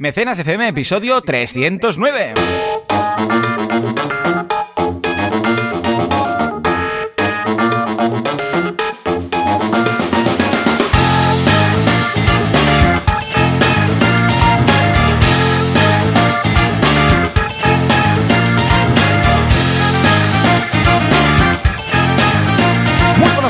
Mecenas FM, episodio 309.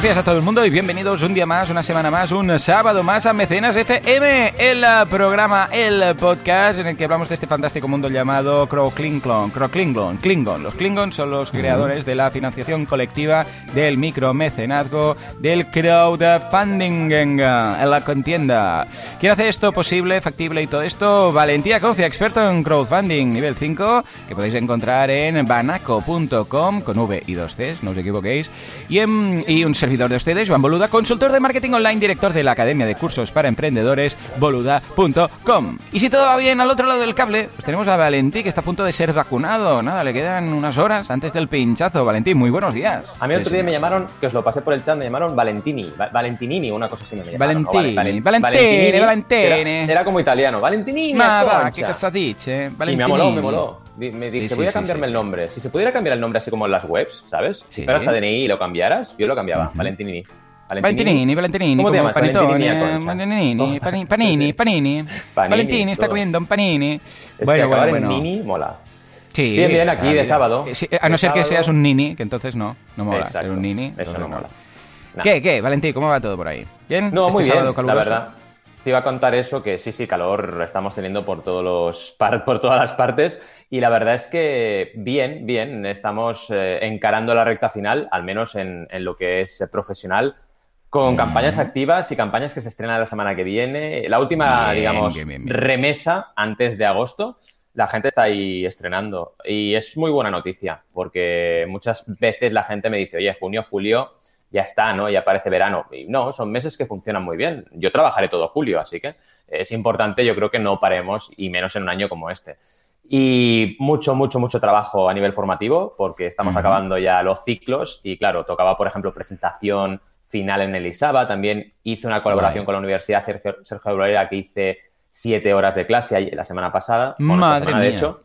Días a todo el mundo y bienvenidos un día más, una semana más, un sábado más a Mecenas FM, el eh, programa, el podcast en el que hablamos de este fantástico mundo llamado Crow Klingon, Crow Klingon, Klingon. Los Klingon son los creadores de la financiación colectiva, del micromecenazgo, del crowdfunding en la contienda. ¿Quién hace esto posible, factible y todo esto? Valentía Concia, experto en crowdfunding nivel 5, que podéis encontrar en banaco.com con V y dos Cs, no os equivoquéis, y, en, y un servidor de ustedes, Joan Boluda, consultor de marketing online, director de la Academia de Cursos para Emprendedores, boluda.com. Y si todo va bien al otro lado del cable, pues tenemos a Valentí, que está a punto de ser vacunado. Nada, le quedan unas horas antes del pinchazo. Valentí, muy buenos días. A mí otro día me llamaron, que os lo pasé por el chat, me llamaron Valentini, Va- Valentinini, una cosa así me llamaron. Valentini, Valen- Valentini, Valentini. Era, era como italiano, Valentinini, Ma va, che cosa dice? Y me moló, me moló. Me dije, Sí, sí, voy a cambiarme sí, el nombre. Si se pudiera cambiar el nombre así como en las webs, ¿sabes? Si fueras a DNI y lo cambiaras, yo lo cambiaba. Valentinini. Valentinini, Valentinini, ¿Cómo te llamas? Valentinini Oh. pani- panini, panini. Panini, Valentini está comiendo un panini. Es que bueno, acabar bueno, en bueno. Nini mola. Sí, Bien, bien, aquí de sábado. Sí, a no ser que seas un nini, que entonces no, no mola. Exacto. Ser un nini, Eso entonces no mola. ¿Qué, qué, Valentín? ¿Cómo va todo por ahí? ¿Bien? No, ¿Este muy bien, la verdad. Te iba a contar eso, que sí, sí, calor estamos teniendo por, todos los, par- por todas las partes. Y la verdad es que bien, bien, estamos eh, encarando la recta final, al menos en, en lo que es profesional, con campañas activas y campañas que se estrenan la semana que viene. La última, Bien, digamos, bien, bien, bien. remesa antes de agosto. La gente está ahí estrenando y es muy buena noticia porque muchas veces la gente me dice, oye, junio, julio, ya está, ¿no? Ya parece verano. Y no, son meses que funcionan muy bien. Yo trabajaré todo julio, así que es importante, yo creo que no paremos y menos en un año como este. Y mucho, mucho, mucho trabajo a nivel formativo porque estamos acabando ya los ciclos y claro, tocaba, por ejemplo, presentación final en el ISABA. También hice una colaboración con la Universidad Sergio, Sergio que hice siete horas de clase la semana pasada. Madre semana, de mía. hecho.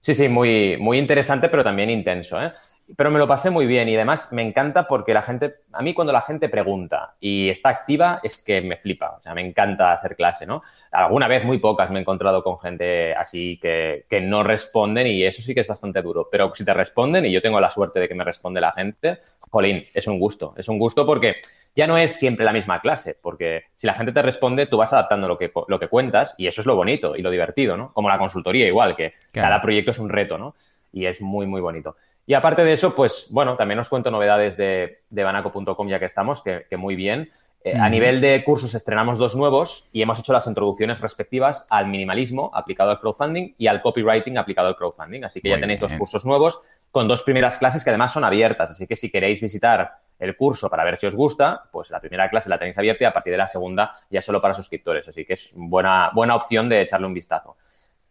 Sí, sí, muy, muy interesante, pero también intenso, ¿eh? Pero me lo pasé muy bien y además me encanta porque la gente, a mí cuando la gente pregunta y está activa es que me flipa, o sea, me encanta hacer clase, ¿no? Alguna vez, muy pocas, me he encontrado con gente así que, que no responden y eso sí que es bastante duro, pero si te responden y yo tengo la suerte de que me responde la gente, jolín, es un gusto, es un gusto porque ya no es siempre la misma clase, porque si la gente te responde, tú vas adaptando lo que, lo que cuentas y eso es lo bonito y lo divertido, ¿no? Como la consultoría igual, que Claro. cada proyecto es un reto, ¿no? Y es muy, muy bonito. Y aparte de eso, pues bueno, también os cuento novedades de, de banaco.com ya que estamos, que, que muy bien. Eh, A nivel de cursos estrenamos dos nuevos y hemos hecho las introducciones respectivas al minimalismo aplicado al crowdfunding y al copywriting aplicado al crowdfunding. Así que ya tenéis dos cursos nuevos con dos primeras clases que además son abiertas. Así que si queréis visitar el curso para ver si os gusta, pues la primera clase la tenéis abierta y a partir de la segunda ya solo para suscriptores. Así que es buena, buena opción de echarle un vistazo.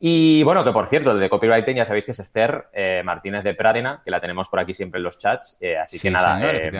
Y bueno, que por cierto, el de copywriting ya sabéis que es Esther eh, Martínez de Pradena, que la tenemos por aquí siempre en los chats. eh, así Sí, que nada, señor, eh,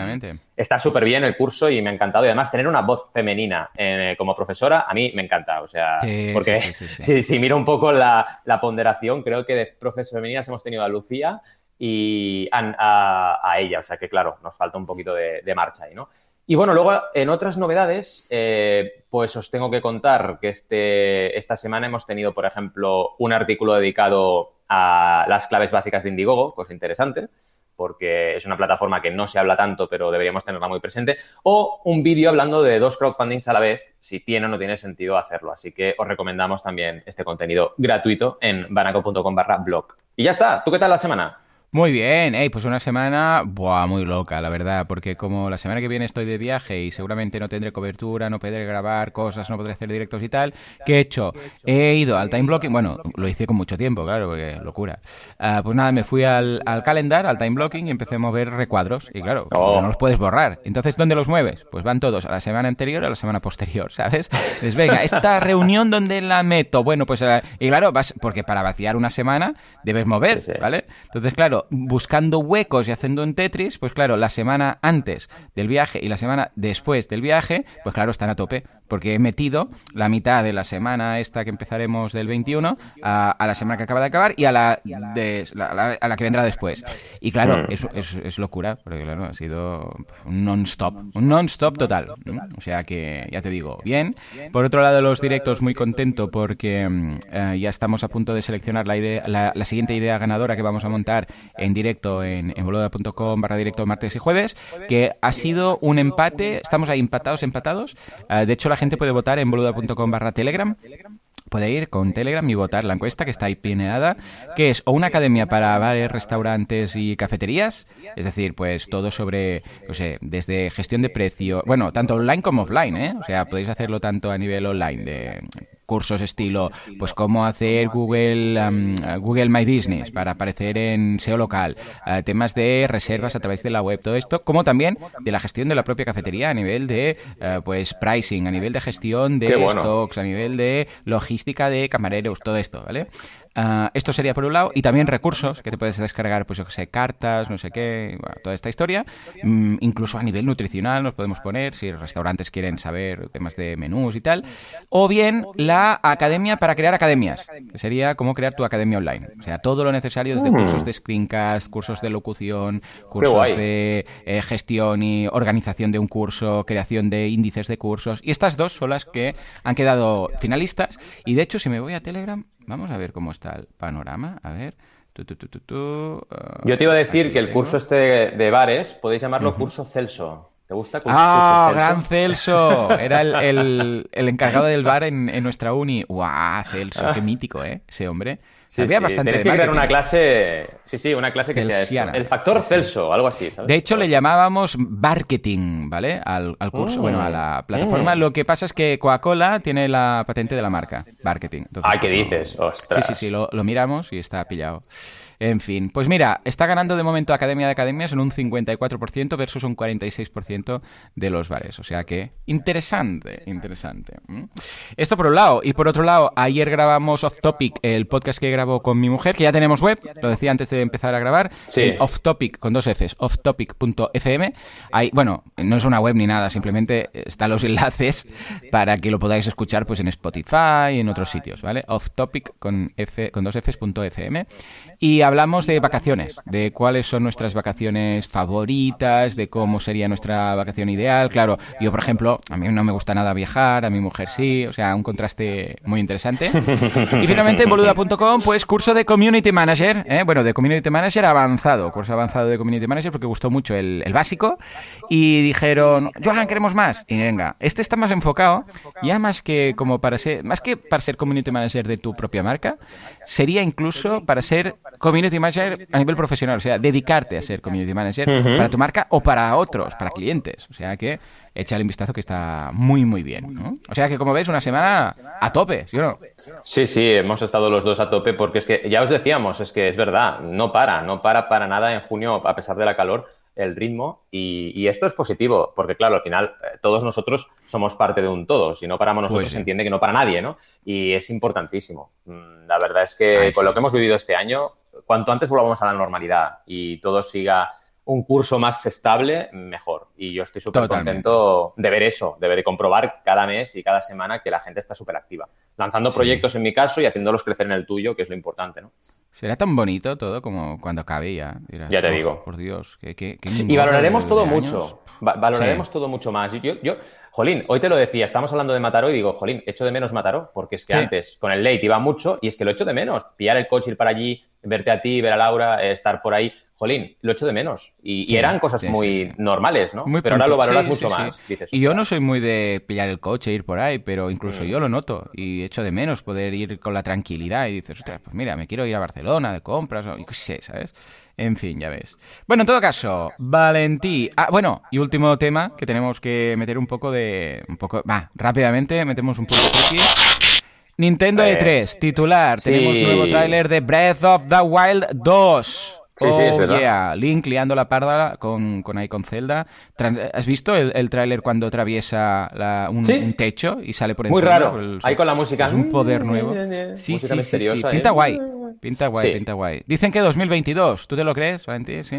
está súper bien el curso y me ha encantado. Y además tener una voz femenina eh, como profesora, a mí me encanta. O sea, Sí, porque sí. si, si miro un poco la, la ponderación, creo que de profes femeninas hemos tenido a Lucía y a, a- a ella. O sea que, claro, nos falta un poquito de, de marcha ahí, ¿no? Y bueno, luego en otras novedades, eh, pues os tengo que contar que este, esta semana hemos tenido, por ejemplo, un artículo dedicado a las claves básicas de Indiegogo, cosa interesante, porque es una plataforma que no se habla tanto, pero deberíamos tenerla muy presente, o un vídeo hablando de dos crowdfundings a la vez, si tiene o no tiene sentido hacerlo. Así que os recomendamos también este contenido gratuito en banaco.com barra blog. Y ya está, ¿tú qué tal la semana? Muy bien, Ey, pues una semana buah, muy loca, la verdad, porque como la semana que viene estoy de viaje y seguramente no tendré cobertura, no podré grabar cosas, no podré hacer directos y tal, ¿qué he hecho? He ido al time blocking, bueno, lo hice con mucho tiempo, claro, porque locura. Ah, pues nada, me fui al, al calendar, al time blocking y empecé a mover recuadros y claro, Oh. no los puedes borrar. Entonces, ¿dónde los mueves? Pues van todos a la semana anterior o a la semana posterior, ¿sabes? Pues venga, esta reunión donde la meto, bueno, pues eh, y claro, vas porque para vaciar una semana debes mover. ¿vale? Entonces, claro, buscando huecos y haciendo un Tetris, pues claro, la semana antes del viaje y la semana después del viaje, pues claro, están a tope. Porque he metido la mitad de la semana esta que empezaremos del 21 a, la semana que acaba de acabar y a la, de, a la que vendrá después. Y claro, mm. es, es, locura, porque claro, ha sido un non-stop, un non-stop total. O sea que, ya te digo, bien. Por otro lado, los directos, muy contento porque mm, eh, ya estamos a punto de seleccionar la, idea, la, siguiente idea ganadora que vamos a montar en directo en, en boluda.com barra directo martes y jueves, que ha sido un empate, estamos ahí empatados, empatados. Eh, de hecho, la gente puede votar en boluda.com barra telegram puede ir con Telegram y votar la encuesta que está ahí pineada, que es o una academia para bares, restaurantes y cafeterías, es decir, pues todo sobre, no sé, desde gestión de precio, bueno, tanto online como offline, ¿eh? O sea, podéis hacerlo tanto a nivel online de cursos estilo, pues cómo hacer Google, Google My Business para aparecer en SEO local, eh, temas de reservas a través de la web, todo esto, como también de la gestión de la propia cafetería a nivel de, eh, pues, pricing, a nivel de gestión de stocks, a nivel de logística de camareros, todo esto, ¿vale? Ah, esto sería por un lado, y también recursos que te puedes descargar, pues yo que sé, cartas, no sé qué, toda esta historia. Mm, incluso a nivel nutricional nos podemos poner, si restaurantes quieren saber temas de menús y tal. O bien la academia para crear academias, que sería cómo crear tu academia online. O sea, todo lo necesario desde mm. cursos de screencast, cursos de locución, cursos de eh, gestión y organización de un curso, creación de índices de cursos. Y estas dos son las que han quedado finalistas. Y de hecho, si me voy a Telegram, Vamos a ver cómo está el panorama. A ver. Uh, Yo te iba a decir que el curso este de, bares podéis llamarlo curso Celso. ¿Te gusta? Curso, ¡Ah, gran Celso! Era el, encargado del bar en, en nuestra uni. ¡Guau, Celso! ¡Qué mítico, eh! Ese hombre. Sí, Había sí. bastante que crear una clase, sí, sí, una clase que sea el factor Celso, algo así, De hecho, le llamábamos marketing, ¿vale? Al, curso, bueno, a la mm. plataforma. Mm. Lo que pasa es que Coca-Cola tiene la patente de la marca, marketing. ah, ¿qué dices? Ostras. Sí, sí, sí, lo, lo miramos y está pillado. En fin, pues mira, está ganando de momento Academia de Academias en un 54% versus un 46% de los bares. O sea que interesante, interesante. Esto por un lado. Y por otro lado, ayer grabamos Off Topic, el podcast que grabo con mi mujer, que ya tenemos web, lo decía antes de empezar a grabar. Sí. Off Topic, con dos Fs, offtopic.fm. Hay, bueno, no es una web ni nada, simplemente están los enlaces para que lo podáis escuchar pues en Spotify y en otros sitios, ¿vale? Off Topic con, F, con dos Fs.fm. Y hablamos de vacaciones, de cuáles son nuestras vacaciones favoritas, de cómo sería nuestra vacación ideal. Claro, yo, por ejemplo, a mí no me gusta nada viajar, a mi mujer sí, o sea, un contraste muy interesante. y finalmente en boluda.com, pues curso de Community Manager, ¿eh? bueno, de Community Manager avanzado, curso avanzado de Community Manager porque gustó mucho el, básico y dijeron, Johan, queremos más. Y venga, este está más enfocado, ya más que como para ser, más que para ser Community Manager de tu propia marca, sería incluso para ser community manager a nivel profesional, o sea, dedicarte a ser community manager para tu marca o para otros, para clientes. O sea que échale un vistazo que está muy, muy bien. O sea que, como veis, una semana a tope, ¿sí o no? Sí, sí, hemos estado los dos a tope porque es que, ya os decíamos, es que es verdad, no para, no para para nada en junio, a pesar de la calor, el ritmo y, esto es positivo porque claro, al final eh, todos nosotros somos parte de un todo, si no paramos nosotros pues se entiende que no para nadie, ¿no? Y es importantísimo. Mm, la verdad es que con lo que hemos vivido este año, cuanto antes volvamos a la normalidad y todo siga un curso más estable, mejor. Y yo estoy súper contento de ver eso, de ver y comprobar cada mes y cada semana que la gente está súper activa. Lanzando proyectos en mi caso y haciéndolos crecer en el tuyo, que es lo importante, ¿no? Será tan bonito todo como cuando acabe ya. ya te digo. Por Dios, que, Y valoraremos todo mucho. valoraremos todo mucho más. Yo, yo, Jolín, hoy te lo decía, estamos hablando de Mataró y digo, Jolín, echo de menos Mataró, porque es que antes con el late iba mucho y es que lo echo de menos. Pillar el coche, ir para allí, verte a ti, ver a Laura, eh, estar por ahí. Jolín, lo echo de menos. Y, eran cosas muy normales, ¿no? pero ahora lo valoras mucho más. y yo no soy muy de pillar el coche, ir por ahí, pero incluso mm. yo lo noto y echo de menos poder ir con la tranquilidad y dices, ostras, pues mira, me quiero ir a Barcelona de compras o qué sé, ¿sabes? En fin, ya ves. Bueno, en todo caso, Valentí. Ah, bueno, y último tema que tenemos que meter un poco de. Un poco. Va, rápidamente metemos un poco aquí. Nintendo E3, titular. Tenemos nuevo tráiler de Breath of the Wild 2. Sí, sí, es oh. Link liando la parda con, con ahí con Zelda. ¿Has visto el, el tráiler cuando atraviesa un, techo y sale por encima? Muy raro. ahí con la música. Es un poder nuevo. Sí, sí, sí, Pinta guay. Pinta guay, pinta guay. Dicen que 2022. ¿Tú te lo crees, Valentín? Sí.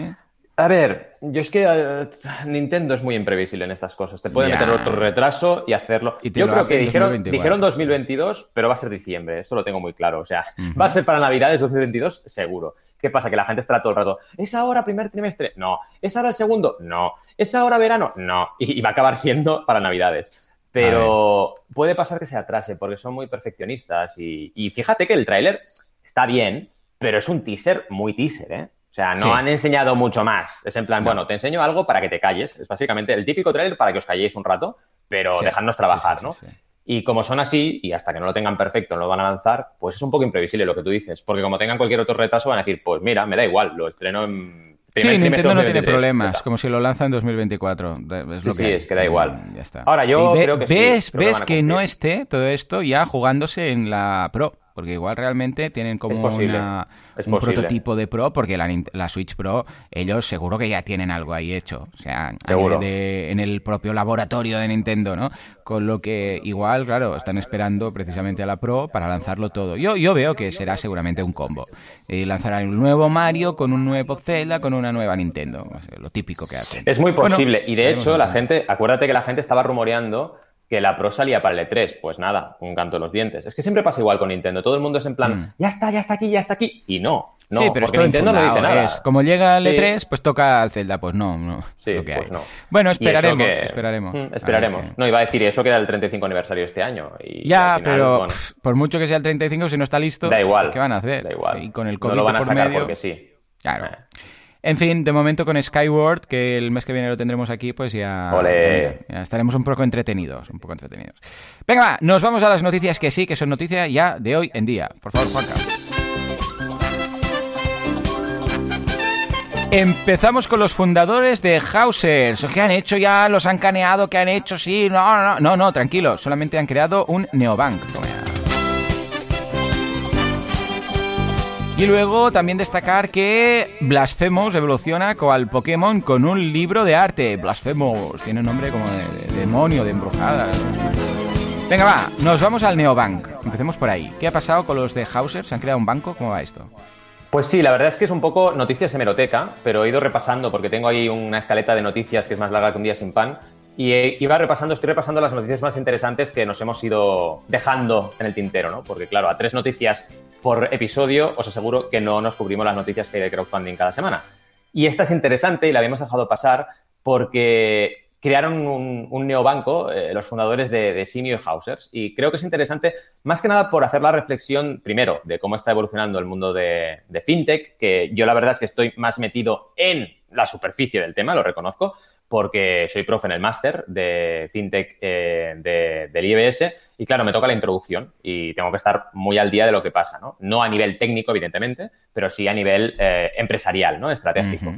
A ver, yo es que eh, Nintendo es muy imprevisible en estas cosas. Te puede meter otro retraso y hacerlo. yo creo que dijeron, dijeron 2022, pero va a ser diciembre. Eso lo tengo muy claro. O sea, va a ser para Navidades 2022, seguro. ¿Qué pasa? Que la gente estará todo el rato. ¿Es ahora primer trimestre? No. ¿Es ahora el segundo? No. ¿Es ahora verano? No. Y, va a acabar siendo para Navidades. Pero puede pasar que se atrase porque son muy perfeccionistas. Y, y fíjate que el tráiler está bien, pero es un teaser muy teaser, ¿eh? O sea, no han enseñado mucho más. Es en plan, bueno, te enseño algo para que te calles. Es básicamente el típico trailer para que os calléis un rato, pero dejadnos trabajar, ¿no? Y como son así, y hasta que no lo tengan perfecto no lo van a lanzar, pues es un poco imprevisible lo que tú dices. Porque como tengan cualquier otro retraso, van a decir, pues mira, me da igual, lo estreno en. Sí, Nintendo no tiene problemas, como si lo lanza en 2024. Es lo sí, que es que da igual. Ya está. Ahora, yo creo que ves, sí, ves que no esté todo esto ya jugándose en la Pro. Porque igual realmente tienen como una, un prototipo de Pro, porque la, Switch Pro, ellos seguro que ya tienen algo ahí hecho. O sea, en el propio laboratorio de Nintendo, ¿no? Con lo que igual, claro, están esperando precisamente a la Pro para lanzarlo todo. Yo, yo veo que será seguramente un combo. Y lanzarán un nuevo Mario con un nuevo Zelda, con una nueva Nintendo. lo típico que hacen. Es muy posible. y de hecho, la gente, acuérdate que la gente estaba rumoreando que la Pro salía para el E3. Pues nada, un canto de los dientes. Es que siempre pasa igual con Nintendo. Todo el mundo es en plan, mm. ya está, ya está aquí, ya está aquí. Y no. No, sí, pero porque Nintendo no dice nada. Es, como llega el E3, pues toca al Zelda. Pues no, no. Sí, pues no. Bueno, esperaremos. esperaremos. Mm, esperaremos. No, iba a decir eso que era el 35 aniversario este año. Y ya, pero por mucho que sea el 35, si no está listo, da igual. ¿qué van a hacer? Da igual. Y con el COVID no lo van a por sacar medio, porque sí. Claro. Eh. En fin, de momento con Skyward, que el mes que viene lo tendremos aquí, pues ya, ya, estaremos un poco entretenidos, un poco entretenidos. Venga, va, nos vamos a las noticias que sí, que son noticias ya de hoy en día. Por favor, Juanca. Empezamos con los fundadores de Hausers. ¿Qué han hecho ya? ¿Los han caneado? ¿Qué han hecho? Sí, no, no, no, no, tranquilo. Solamente han creado un neobank. Y luego también destacar que Blasphemous evoluciona al Pokémon con un libro de arte. Blasphemous, tiene un nombre como de, demonio, de embrujada. Venga, va, nos vamos al Neobank. Empecemos por ahí. ¿Qué ha pasado con los de Hauser? ¿Se han creado un banco? ¿Cómo va esto? Pues sí, la verdad es que es un poco noticias hemeroteca, pero he ido repasando porque tengo ahí una escaleta de noticias que es más larga que un día sin pan. Y iba repasando, estoy repasando las noticias más interesantes que nos hemos ido dejando en el tintero, ¿no? Porque claro, a tres noticias por episodio os aseguro que no nos cubrimos las noticias que hay de crowdfunding cada semana. Y esta es interesante y la habíamos dejado pasar porque crearon un, neobanco, eh, los fundadores de, Simio y Hausers. Y creo que es interesante, más que nada por hacer la reflexión, primero, de cómo está evolucionando el mundo de, de FinTech, que yo la verdad es que estoy más metido en la superficie del tema, lo reconozco, porque soy profe en el máster de FinTech eh, del IBS y claro, me toca la introducción y tengo que estar muy al día de lo que pasa, ¿no? No a nivel técnico, evidentemente, pero sí a nivel eh, empresarial, ¿no? Estratégico.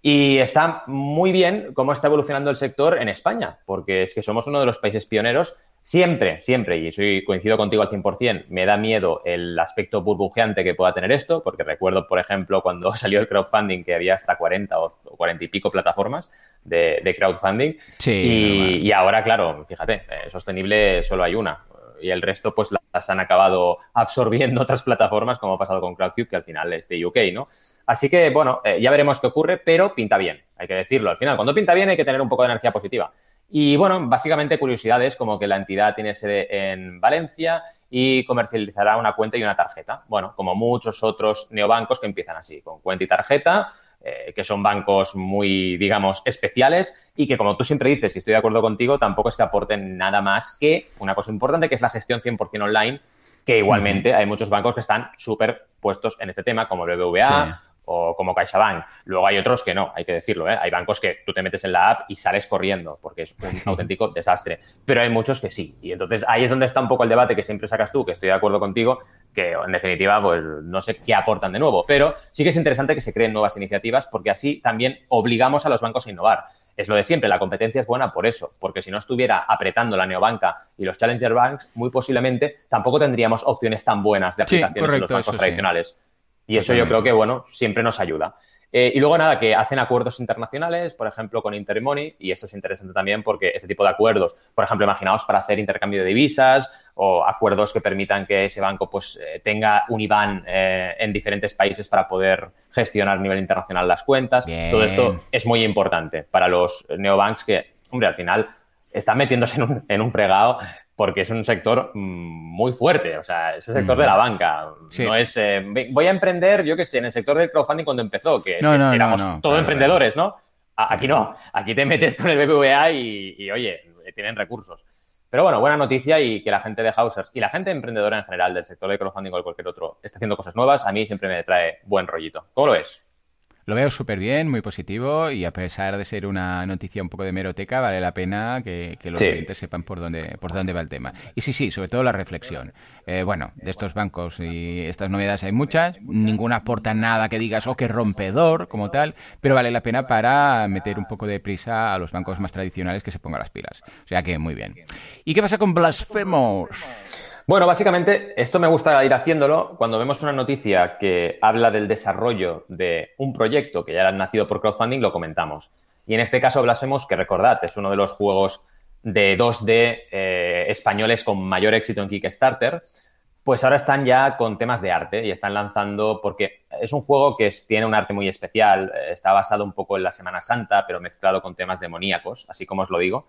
Y está muy bien cómo está evolucionando el sector en España, porque es que somos uno de los países pioneros Siempre, siempre, y soy, coincido contigo al 100%, me da miedo el aspecto burbujeante que pueda tener esto, porque recuerdo, por ejemplo, cuando salió el crowdfunding que había hasta 40 o 40 y pico plataformas de, crowdfunding. Sí, y, ahora, claro, fíjate, eh, sostenible solo hay una. Y el resto, pues las han acabado absorbiendo otras plataformas, como ha pasado con Crowdcube, que al final es de UK, ¿no? Así que, bueno, eh, ya veremos qué ocurre, pero pinta bien, hay que decirlo. Al final, cuando pinta bien hay que tener un poco de energía positiva. Y bueno, básicamente curiosidades como que la entidad tiene sede en Valencia y comercializará una cuenta y una tarjeta. Bueno, como muchos otros neobancos que empiezan así, con cuenta y tarjeta, eh, que son bancos muy, digamos, especiales y que como tú siempre dices, y estoy de acuerdo contigo, tampoco es que aporten nada más que una cosa importante que es la gestión 100% online, que igualmente hay muchos bancos que están súper puestos en este tema, como el BBVA o como CaixaBank. Luego hay otros que no, hay que decirlo. ¿eh? Hay bancos que tú te metes en la app y sales corriendo porque es un auténtico desastre. Pero hay muchos que sí. Y entonces ahí es donde está un poco el debate que siempre sacas tú, que estoy de acuerdo contigo, que en definitiva pues no sé qué aportan de nuevo. Pero sí que es interesante que se creen nuevas iniciativas porque así también obligamos a los bancos a innovar. Es lo de siempre, la competencia es buena por eso, porque si no estuviera apretando la neobanca y los challenger banks, muy posiblemente tampoco tendríamos opciones tan buenas de aplicaciones en los bancos tradicionales. Y eso yo creo que, bueno, siempre nos ayuda. Eh, y luego nada, que hacen acuerdos internacionales, por ejemplo, con Intermoney, y eso es interesante también porque este tipo de acuerdos, por ejemplo, imaginaos para hacer intercambio de divisas o acuerdos que permitan que ese banco pues eh, tenga un IBAN eh, en diferentes países para poder gestionar a nivel internacional las cuentas. Todo esto es muy importante para los neobanks que, hombre, al final están metiéndose en un, en un fregado porque es un sector mm, muy fuerte, o sea, es el sector de la banca. No es, eh, voy a emprender, yo qué sé, en el sector del crowdfunding cuando empezó, que, éramos todos emprendedores, ¿no? Aquí no, aquí te metes con el BBVA y, oye, tienen recursos. Pero bueno, buena noticia y que la gente de Hausers y la gente emprendedora en general del sector de crowdfunding o de cualquier otro esté haciendo cosas nuevas, a mí siempre me trae buen rollito. ¿Cómo lo ves? Lo veo súper bien, muy positivo y a pesar de ser una noticia un poco de meroteca, vale la pena que, los clientes sepan por dónde, por dónde va el tema. Y sí, sí, sobre todo la reflexión. Eh, bueno, de estos bancos y estas novedades hay muchas, ninguna aporta nada que digas, oh, qué rompedor como tal, pero vale la pena para meter un poco de prisa a los bancos más tradicionales que se pongan las pilas. O sea que muy bien. ¿Y qué pasa con Blasphemous? Bueno, básicamente esto me gusta ir haciéndolo cuando vemos una noticia que habla del desarrollo de un proyecto que ya ha nacido por crowdfunding, lo comentamos. Y en este caso Blasphemous, que recordad, es uno de los juegos de 2D eh, españoles con mayor éxito en Kickstarter, pues ahora están ya con temas de arte y están lanzando, porque es un juego que tiene un arte muy especial, eh, está basado un poco en la Semana Santa, pero mezclado con temas demoníacos, así como os lo digo.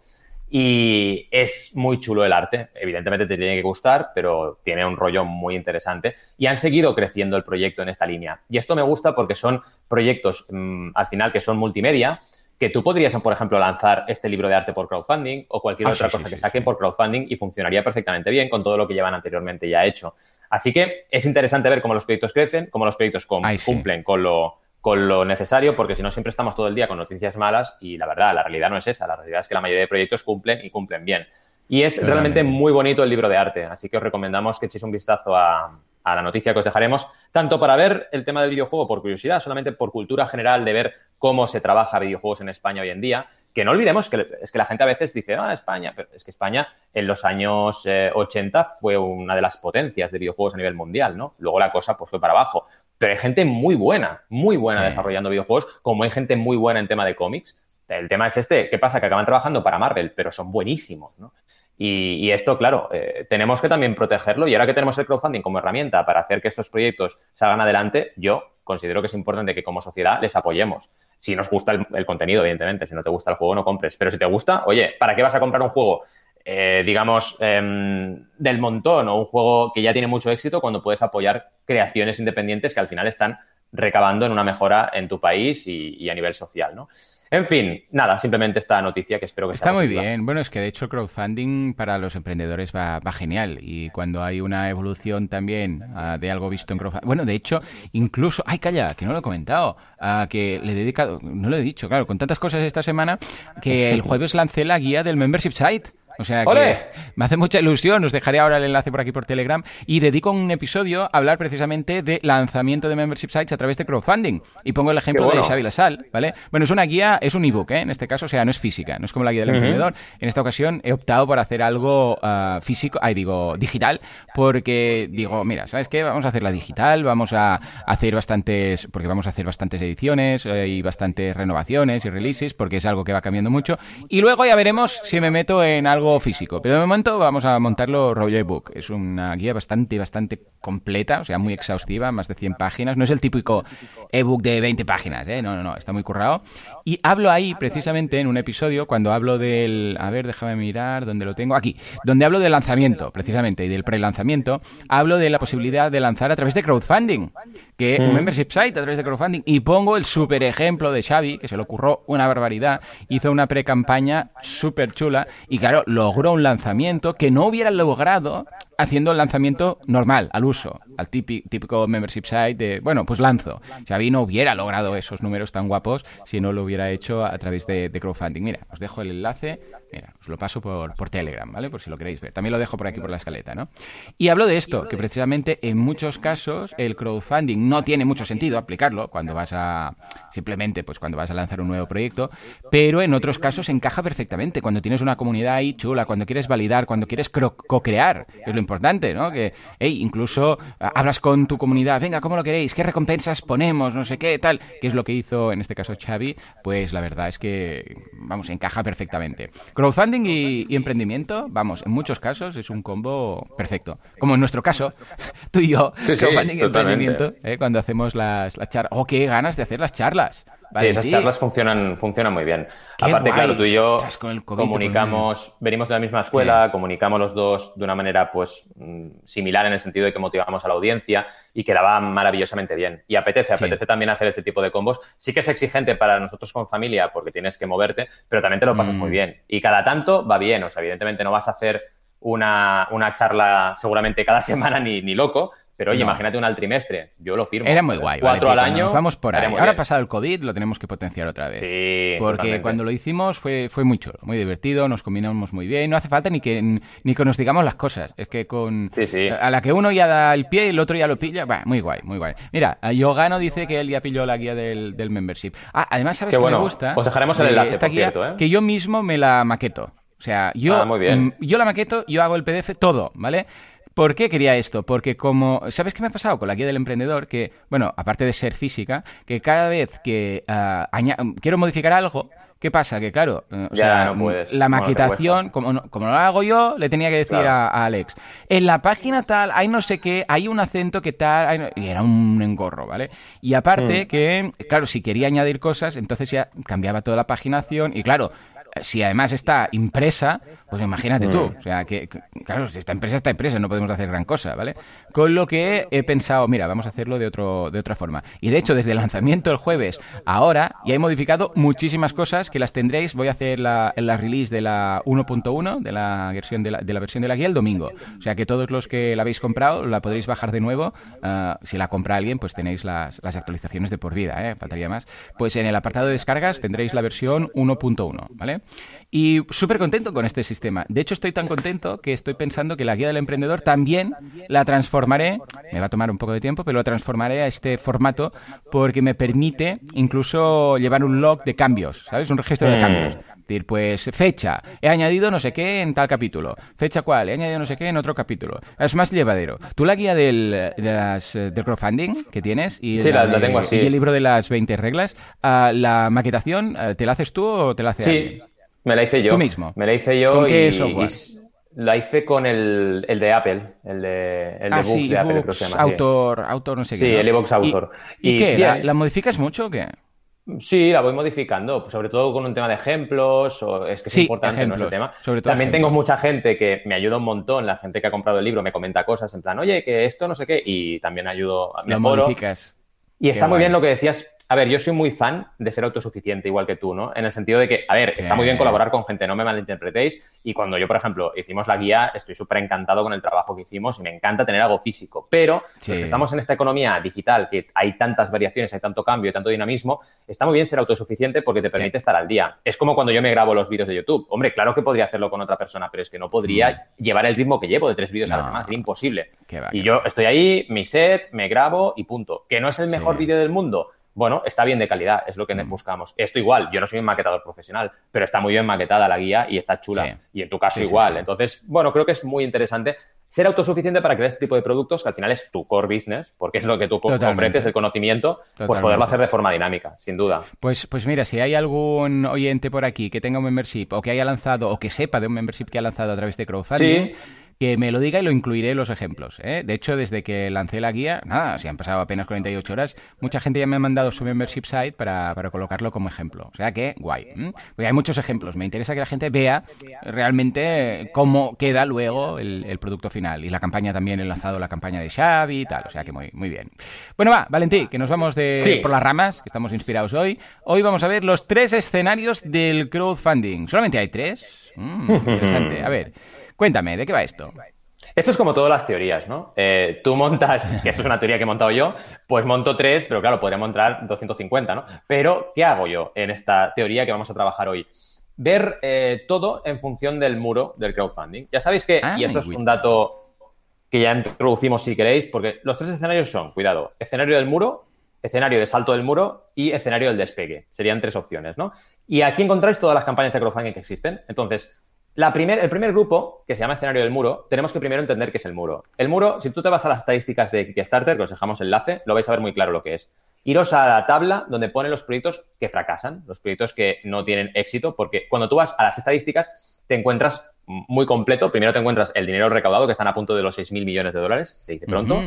Y es muy chulo el arte. Evidentemente te tiene que gustar, pero tiene un rollo muy interesante. Y han seguido creciendo el proyecto en esta línea. Y esto me gusta porque son proyectos, mm, al final, que son multimedia, que tú podrías, por ejemplo, lanzar este libro de arte por crowdfunding o cualquier ah, otra cosa que saquen por crowdfunding y funcionaría perfectamente bien con todo lo que llevan anteriormente ya hecho. Así que es interesante ver cómo los proyectos crecen, cómo los proyectos cumplen con lo con lo necesario, porque si no siempre estamos todo el día con noticias malas y la verdad, la realidad no es esa, la realidad es que la mayoría de proyectos cumplen y cumplen bien. Y es realmente muy bonito el libro de arte, así que os recomendamos que echéis un vistazo a, la noticia que os dejaremos, tanto para ver el tema del videojuego por curiosidad, solamente por cultura general de ver cómo se trabaja videojuegos en España hoy en día, que no olvidemos que es que la gente a veces dice, ah, España, pero es que España en los años 80 eh, fue una de las potencias de videojuegos a nivel mundial, ¿no? Luego la cosa pues fue para abajo pero hay gente muy buena, muy buena desarrollando videojuegos, como hay gente muy buena en tema de cómics. El tema es este, ¿qué pasa? Que acaban trabajando para Marvel, pero son buenísimos, ¿no? Y, esto, claro, eh, tenemos que también protegerlo y ahora que tenemos el crowdfunding como herramienta para hacer que estos proyectos salgan adelante, yo considero que es importante que como sociedad les apoyemos. Si nos gusta el contenido, evidentemente, si no te gusta el juego no compres, pero si te gusta, oye, ¿para qué vas a comprar un juego eh, digamos, em, del montón o un juego que ya tiene mucho éxito cuando puedes apoyar creaciones independientes que al final están recabando en una mejora en tu país y, a nivel social, ¿no? En fin, nada, simplemente esta noticia que espero que Está muy bien. Bueno, es que de hecho el crowdfunding para los emprendedores va, genial. Y cuando hay una evolución también ah, de algo visto en crowdfunding. Bueno, de hecho, incluso. ¡Ay, calla! Que no lo he comentado. a que le he dedicado. No lo he dicho, claro, con tantas cosas esta semana que el jueves lancé la guía del membership site. O sea que me hace mucha ilusión, os dejaré ahora el enlace por aquí por Telegram y dedico un episodio a hablar precisamente de lanzamiento de membership sites a través de crowdfunding. Y pongo el ejemplo de Xavi Lasal, ¿vale? Bueno, es una guía, es un ebook, ¿eh? En este caso, o sea, no es física, no es como la guía del emprendedor. En esta ocasión he optado por hacer algo ah, físico, ahí digo, digital, porque digo, mira, ¿sabes qué? Vamos a hacer la digital, vamos a hacer bastantes, porque vamos a hacer bastantes ediciones eh, y bastantes renovaciones y releases, porque es algo que va cambiando mucho. Y luego ya veremos si me meto en algo físico. Pero de momento vamos a montarlo rollo ebook. Es una guía bastante, bastante completa, o sea, muy exhaustiva, más de 100 páginas. No es el típico ebook de 20 páginas, ¿eh? No, no, no, está muy currado. Y hablo ahí precisamente en un episodio cuando hablo del... A ver, déjame mirar dónde lo tengo. Aquí, donde hablo del lanzamiento, precisamente, y del pre-lanzamiento. Hablo de la posibilidad de lanzar a través de crowdfunding que un mm. membership site a través de crowdfunding y pongo el super ejemplo de Xavi, que se le ocurrió una barbaridad, hizo una pre-campaña súper chula y claro, logró un lanzamiento que no hubiera logrado haciendo el lanzamiento normal, al uso, al típico membership site de, bueno, pues lanzo. Xavi no hubiera logrado esos números tan guapos si no lo hubiera hecho a través de, crowdfunding. Mira, os dejo el enlace Mira, os lo paso por, por Telegram, ¿vale? Por si lo queréis ver. También lo dejo por aquí por la escaleta, ¿no? Y hablo de esto, que precisamente en muchos casos el crowdfunding no tiene mucho sentido aplicarlo cuando vas a simplemente pues cuando vas a lanzar un nuevo proyecto, pero en otros casos encaja perfectamente. Cuando tienes una comunidad ahí chula, cuando quieres validar, cuando quieres co-crear, que es lo importante, ¿no? Que, hey, incluso hablas con tu comunidad, venga, ¿cómo lo queréis? ¿Qué recompensas ponemos? No sé qué, tal. Que es lo que hizo en este caso Xavi, pues la verdad es que, vamos, encaja perfectamente. Crowdfunding y, emprendimiento, vamos, en muchos casos es un combo perfecto. Como en nuestro caso, tú y yo, crowdfunding y emprendimiento, ¿eh? cuando hacemos las, las charlas. ¡Oh, qué ganas de hacer las charlas! Sí, esas charlas funcionan, funcionan muy bien. Aparte, claro, tú y yo comunicamos, venimos de la misma escuela, comunicamos los dos de una manera pues mm, similar en el sentido de que motivamos a la audiencia y quedaba maravillosamente bien. Y apetece, apetece también hacer este tipo de combos. Sí que es exigente para nosotros con familia porque tienes que moverte, pero también te lo pasas muy mm. bien. Y cada tanto va bien, o sea, evidentemente no vas a hacer una, una charla seguramente cada semana ni, ni loco, pero oye, imagínate un al trimestre, yo lo firmo. Era muy guay. Cuatro al año. vamos por ahí. Ahora ha pasado el COVID, lo tenemos que potenciar otra vez. Sí. Porque cuando lo hicimos fue, fue muy chulo, muy divertido, nos combinamos muy bien. No hace falta ni que, ni que nos digamos las cosas. Es que con. A la que uno ya da el pie y el otro ya lo pilla. muy guay, muy guay. Mira, Yogano dice que él ya pilló la guía del, del membership. Ah, además, ¿sabes qué, me gusta? Os dejaremos el enlace. Esta guía ¿eh? que yo mismo me la maqueto. O sea, yo, ah, muy bien. Mm, yo la maqueto, yo hago el PDF, todo, ¿vale? ¿Por qué quería esto? Porque como, ¿sabes qué me ha pasado con la guía del emprendedor? Que, bueno, aparte de ser física, que cada vez que ah, quiero modificar algo, ¿Qué pasa? Que claro, eh, o sea, la maquetación, como, no, como no la hago yo, le tenía que decir a, Alex, en la página tal hay no sé qué, hay un acento que tal, y era un engorro, ¿vale? Y aparte mm. que, claro, si quería añadir cosas, entonces ya cambiaba toda la paginación y claro, si además está impresa, pues imagínate tú. Mm. O sea, que, claro, si está impresa, está impresa, no podemos hacer gran cosa, ¿vale? Con lo que he pensado, mira, vamos a hacerlo de, otro, de otra forma. Y de hecho, desde el lanzamiento el jueves ahora, ya he modificado muchísimas cosas que las tendréis. Voy a hacer la, la release de la 1.1, de la versión de la, de la versión de la guía, el domingo. O sea, que todos los que la habéis comprado la podréis bajar de nuevo. Ah, si la compra alguien, pues tenéis las, las actualizaciones de por vida, ¿eh? Faltaría más. Pues en el apartado de descargas tendréis la versión 1.1, ¿vale? Y súper contento con este sistema. De hecho, estoy tan contento que estoy pensando que la guía del emprendedor también la transformaré, me va a tomar un poco de tiempo, pero la transformaré a este formato porque me permite incluso llevar un log de cambios, ¿sabes? Un registro de mm. cambios. decir, pues fecha, he añadido no sé qué en tal capítulo. Fecha cuál, he añadido no sé qué en otro capítulo. Es más llevadero. Tú la guía del, de las, del crowdfunding que tienes y, tengo y el libro de las 20 reglas, ah, ¿la maquetación eh, te la haces tú o te la hace sí. Me la hice yo. ¿Tú mismo? Me la hice yo. ¿Con qué y, la hice con el, el, de Apple, el de, el de ah, Books de Apple, creo que se llama. Autor, autor no sé qué. Sí, el ebooks Autor. ¿Y, qué? ¿La, modificas mucho o qué? Sí, la voy modificando, pues sobre todo con un tema de ejemplos, o es que es importante ejemplos, ¿no? tema. Sobre todo También tengo mucha gente que me ayuda un montón, la gente que ha comprado el libro me comenta cosas en plan, oye, que esto no sé qué, y también ayudo, a Lo modificas. Y está muy bien lo que decías a ver, yo soy muy fan de ser autosuficiente, igual que tú, ¿no? En el sentido de que, a ver, está muy bien colaborar con gente, no me malinterpretéis. Y cuando yo, por ejemplo, hicimos la guía, estoy súper encantado con el trabajo que hicimos y me encanta tener algo físico. Pero los que estamos en esta economía digital, que hay tantas variaciones, hay tanto cambio, tanto dinamismo, está muy bien ser autosuficiente porque te permite estar al día. Es como cuando yo me grabo los vídeos de YouTube. Hombre, claro que podría hacerlo con otra persona, pero es que no podría mm. llevar el ritmo que llevo de tres vídeos a la semana, sería imposible. y yo estoy ahí, mi set, me grabo y punto. ¿Que no es el mejor vídeo del mundo? Bueno, está bien de calidad, es lo que mm. buscamos. Esto igual, yo no soy un maquetador profesional, pero está muy bien maquetada la guía y está chula. Y en tu caso igual. Entonces, bueno, creo que es muy interesante ser autosuficiente para crear este tipo de productos que al final es tu core business, porque es lo que tú ofreces, el conocimiento, pues poderlo hacer de forma dinámica, sin duda. Pues, pues mira, si hay algún oyente por aquí que tenga un membership o que haya lanzado o que sepa de un membership que ha lanzado a través de crowdfunding, que me lo diga y lo incluiré en los ejemplos. ¿eh? De hecho, desde que lancé la guía, nada, si han pasado apenas 48 horas, mucha gente ya me ha mandado su membership site para, para colocarlo como ejemplo. O sea que, guay. Porque hay muchos ejemplos. Me interesa que la gente vea realmente cómo queda luego el, producto final. Y la campaña también, he lanzado la campaña de Xavi y tal. O sea que muy, muy bien. Bueno, va, Valentín, que nos vamos de, por las ramas, que estamos inspirados hoy. Hoy vamos a ver los tres escenarios del crowdfunding. ¿Solamente hay tres? Mm, interesante. A ver. Cuéntame, ¿de qué va esto? Esto es como todas las teorías, ¿no? Eh, tú montas, que esto es una teoría que he montado yo, pues monto tres, pero claro, podría montar 250, ¿no? Pero, ¿qué hago yo en esta teoría que vamos a trabajar hoy? ver eh, todo en función del muro del crowdfunding. Ya sabéis que, Ah, y esto es muy un dato que ya introducimos si queréis, porque los tres escenarios son, cuidado, escenario del muro, escenario de salto del muro y escenario del despegue. Serían tres opciones, ¿no? Y aquí encontráis todas las campañas de crowdfunding que existen. Entonces, el primer grupo, que se llama escenario del muro, tenemos que primero entender qué es el muro. El muro, si tú te vas a las estadísticas de Kickstarter, que os dejamos enlace, lo vais a ver muy claro lo que es. Iros a la tabla donde ponen los proyectos que fracasan, los proyectos que no tienen éxito, porque cuando tú vas a las estadísticas te encuentras muy completo. Primero te encuentras el dinero recaudado, que están a punto de los 6.000 millones de dólares, se dice pronto.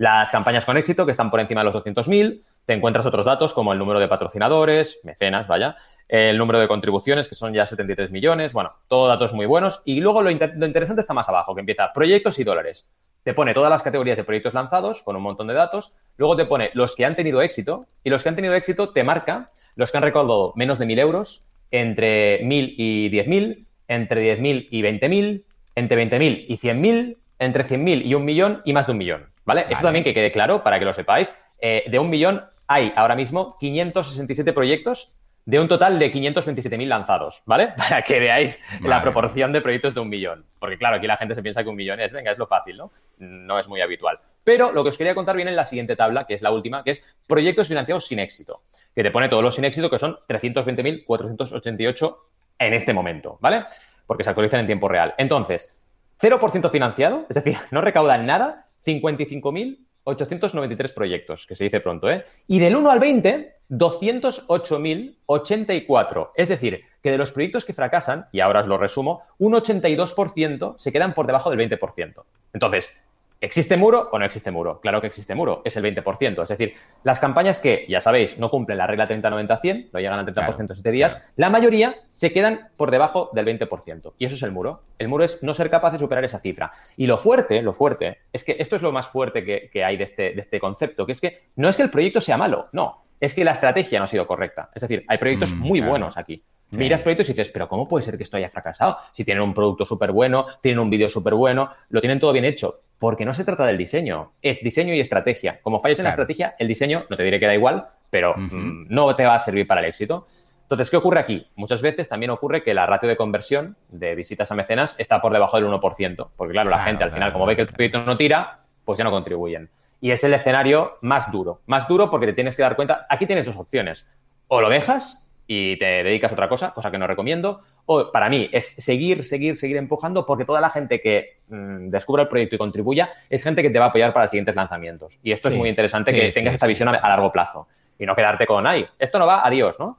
Las campañas con éxito, que están por encima de los 200.000. Te encuentras otros datos como el número de patrocinadores, mecenas, vaya, el número de contribuciones, que son ya 73 millones. Bueno, todo datos muy buenos. Y luego lo interesante está más abajo, que empieza proyectos y dólares. Te pone todas las categorías de proyectos lanzados con un montón de datos. Luego te pone los que han tenido éxito. Y los que han tenido éxito te marca los que han recaudado menos de 1.000 euros, entre 1.000 y 10.000, entre 10.000 y 20.000, entre 20.000 y 100.000, entre 100.000 y un millón y más de un millón. ¿Vale? Esto también que quede claro para que lo sepáis. Eh, de un millón hay ahora mismo 567 proyectos de un total de 527.000 lanzados, ¿vale? Para que veáis la proporción de proyectos de un millón. Porque claro, aquí la gente se piensa que un millón es, venga, es lo fácil, ¿no? No es muy habitual. Pero lo que os quería contar viene en la siguiente tabla, que es la última, que es proyectos financiados sin éxito, que te pone todos los sin éxito, que son 320.488 en este momento, ¿vale? Porque se actualizan en tiempo real. Entonces, 0% financiado, es decir, no recaudan nada, 55.893 proyectos, que se dice pronto, ¿eh? Y del 1 al 20, 208.084. Es decir, que de los proyectos que fracasan, y ahora os lo resumo, un 82% se quedan por debajo del 20%. Entonces, ¿existe muro o no existe muro? Claro que existe muro, es el 20%. Es decir, las campañas que, ya sabéis, no cumplen la regla 30-90-100, no llegan al 30% Claro, en 7 días, claro. la mayoría se quedan por debajo del 20%. Y eso es el muro. El muro es no ser capaz de superar esa cifra. Y lo fuerte, lo fuerte, es que esto es lo más fuerte que, que hay de este, de este concepto, que es que no es que el proyecto sea malo, no. Es que la estrategia no ha sido correcta. Es decir, hay proyectos Mm, muy claro. buenos aquí. Miras proyectos y dices, pero ¿cómo puede ser que esto haya fracasado? Si tienen un producto súper bueno, tienen un vídeo súper bueno, lo tienen todo bien hecho. Porque no se trata del diseño, es diseño y estrategia. Como falles en la estrategia, el diseño, no te diré que da igual, pero mm, no te va a servir para el éxito. Entonces, ¿qué ocurre aquí? Muchas veces también ocurre que la ratio de conversión de visitas a mecenas está por debajo del 1%, porque claro, la Claro, gente al final, como ve que el proyecto no tira, pues ya no contribuyen. Y es el escenario más duro. Más duro porque te tienes que dar cuenta, aquí tienes dos opciones. O lo dejas y te dedicas a otra cosa, cosa que no recomiendo, o para mí es seguir, seguir, seguir empujando porque toda la gente que mm, descubra el proyecto y contribuya es gente que te va a apoyar para siguientes lanzamientos. Y esto Sí, es muy interesante sí, que sí, tengas esta visión a, a largo plazo y no quedarte con, ay, esto no va, adiós, ¿no?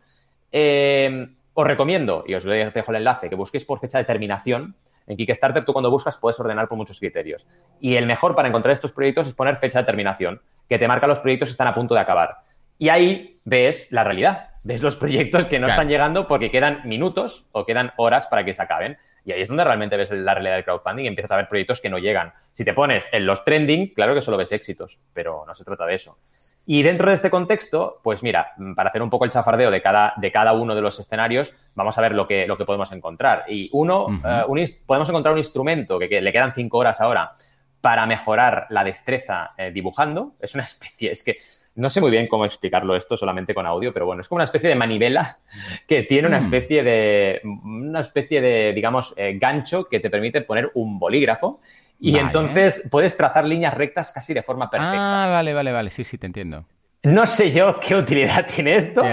Eh, os recomiendo, y os dejo el enlace, que busquéis por fecha de terminación. En Kickstarter tú cuando buscas puedes ordenar por muchos criterios. Y el mejor para encontrar estos proyectos es poner fecha de terminación, que te marca los proyectos que están a punto de acabar. Y ahí ves la realidad, ves los proyectos que no Claro. están llegando porque quedan minutos o quedan horas para que se acaben. Y ahí es donde realmente ves la realidad del crowdfunding y empiezas a ver proyectos que no llegan. Si te pones en los trending, claro que solo ves éxitos, pero no se trata de eso. Y dentro de este contexto, pues mira, para hacer un poco el chafardeo de cada, de cada uno de los escenarios, vamos a ver lo que, lo que podemos encontrar. Y uno, eh, un podemos encontrar un instrumento que, que le quedan cinco horas ahora para mejorar la destreza eh, dibujando. Es una especie, es que no sé muy bien cómo explicarlo esto solamente con audio, pero bueno, es como una especie de manivela que tiene una Mm. especie de, una especie de, digamos, eh, gancho que te permite poner un bolígrafo y Vale. entonces puedes trazar líneas rectas casi de forma perfecta. Ah, vale, vale, vale. Sí, sí, te entiendo. No sé yo qué utilidad tiene esto,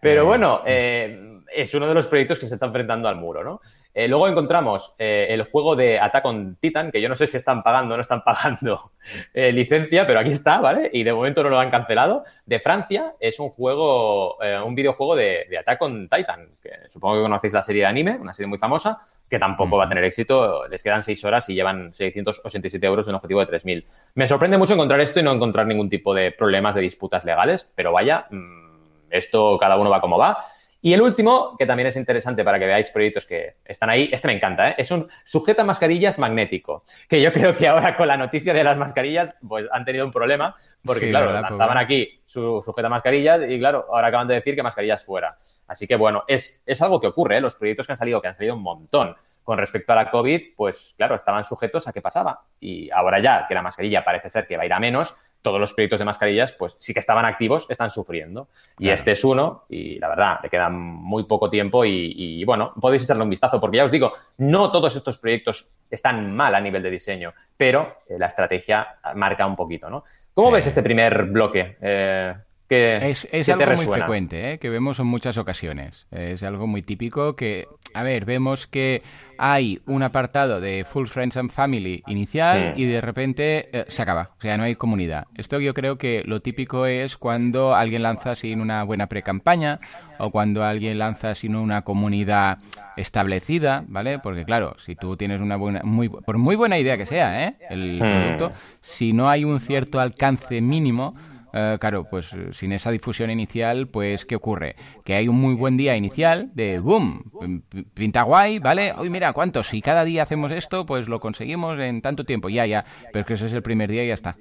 pero bueno, eh, es uno de los proyectos que se está enfrentando al muro, ¿no? Eh, luego encontramos eh, el juego de Attack on Titan, que yo no sé si están pagando o no están pagando eh, licencia, pero aquí está, ¿vale? Y de momento no lo han cancelado. De Francia es un juego, un videojuego de, de Attack on Titan, que supongo que conocéis la serie de anime, una serie muy famosa, que tampoco va a tener éxito. Les quedan seis horas y llevan 687 euros de un objetivo de 3.000. Me sorprende mucho encontrar esto y no encontrar ningún tipo de problemas de disputas legales, pero vaya, mm, esto cada uno va como va. Y el último, que también es interesante para que veáis proyectos que están ahí, este me encanta, ¿eh? es un sujeta mascarillas magnético, que yo creo que ahora con la noticia de las mascarillas, pues han tenido un problema, porque Sí, claro, ¿verdad? lanzaban Pobre. aquí su sujeta mascarillas y claro, ahora acaban de decir que mascarillas fuera. Así que bueno, es, es algo que ocurre, ¿eh? los proyectos que han salido, que han salido un montón con respecto a la COVID, pues claro, estaban sujetos a qué pasaba. Y ahora ya que la mascarilla parece ser que va a ir a menos, todos los proyectos de mascarillas, pues sí que estaban activos, están sufriendo. Y este es uno, y la verdad, le queda muy poco tiempo y, bueno, podéis echarle un vistazo, porque ya os digo, no todos estos proyectos están mal a nivel de diseño, pero eh, la estrategia marca un poquito, ¿no? ¿Cómo ves este primer bloque? Eh, es, algo muy frecuente, ¿eh? que vemos en muchas ocasiones. Es algo muy típico que, a ver, vemos que hay un apartado de Full Friends and Family inicial y de repente eh, se acaba. O sea, no hay comunidad. Esto yo creo que lo típico es cuando alguien lanza sin una buena pre-campaña o cuando alguien lanza sin una comunidad establecida, ¿vale? Porque claro, si tú tienes una buena, muy, por muy buena idea que sea, ¿eh? El producto, si no hay un cierto alcance mínimo, eh, claro, pues eh, sin esa difusión inicial, pues ¿qué ocurre? Que hay un muy buen día inicial de boom, pinta guay, ¿vale? Hoy mira, ¿cuántos? Si cada día hacemos esto, pues lo conseguimos en tanto tiempo, ya, ya, pero que ese es el primer día y ya está.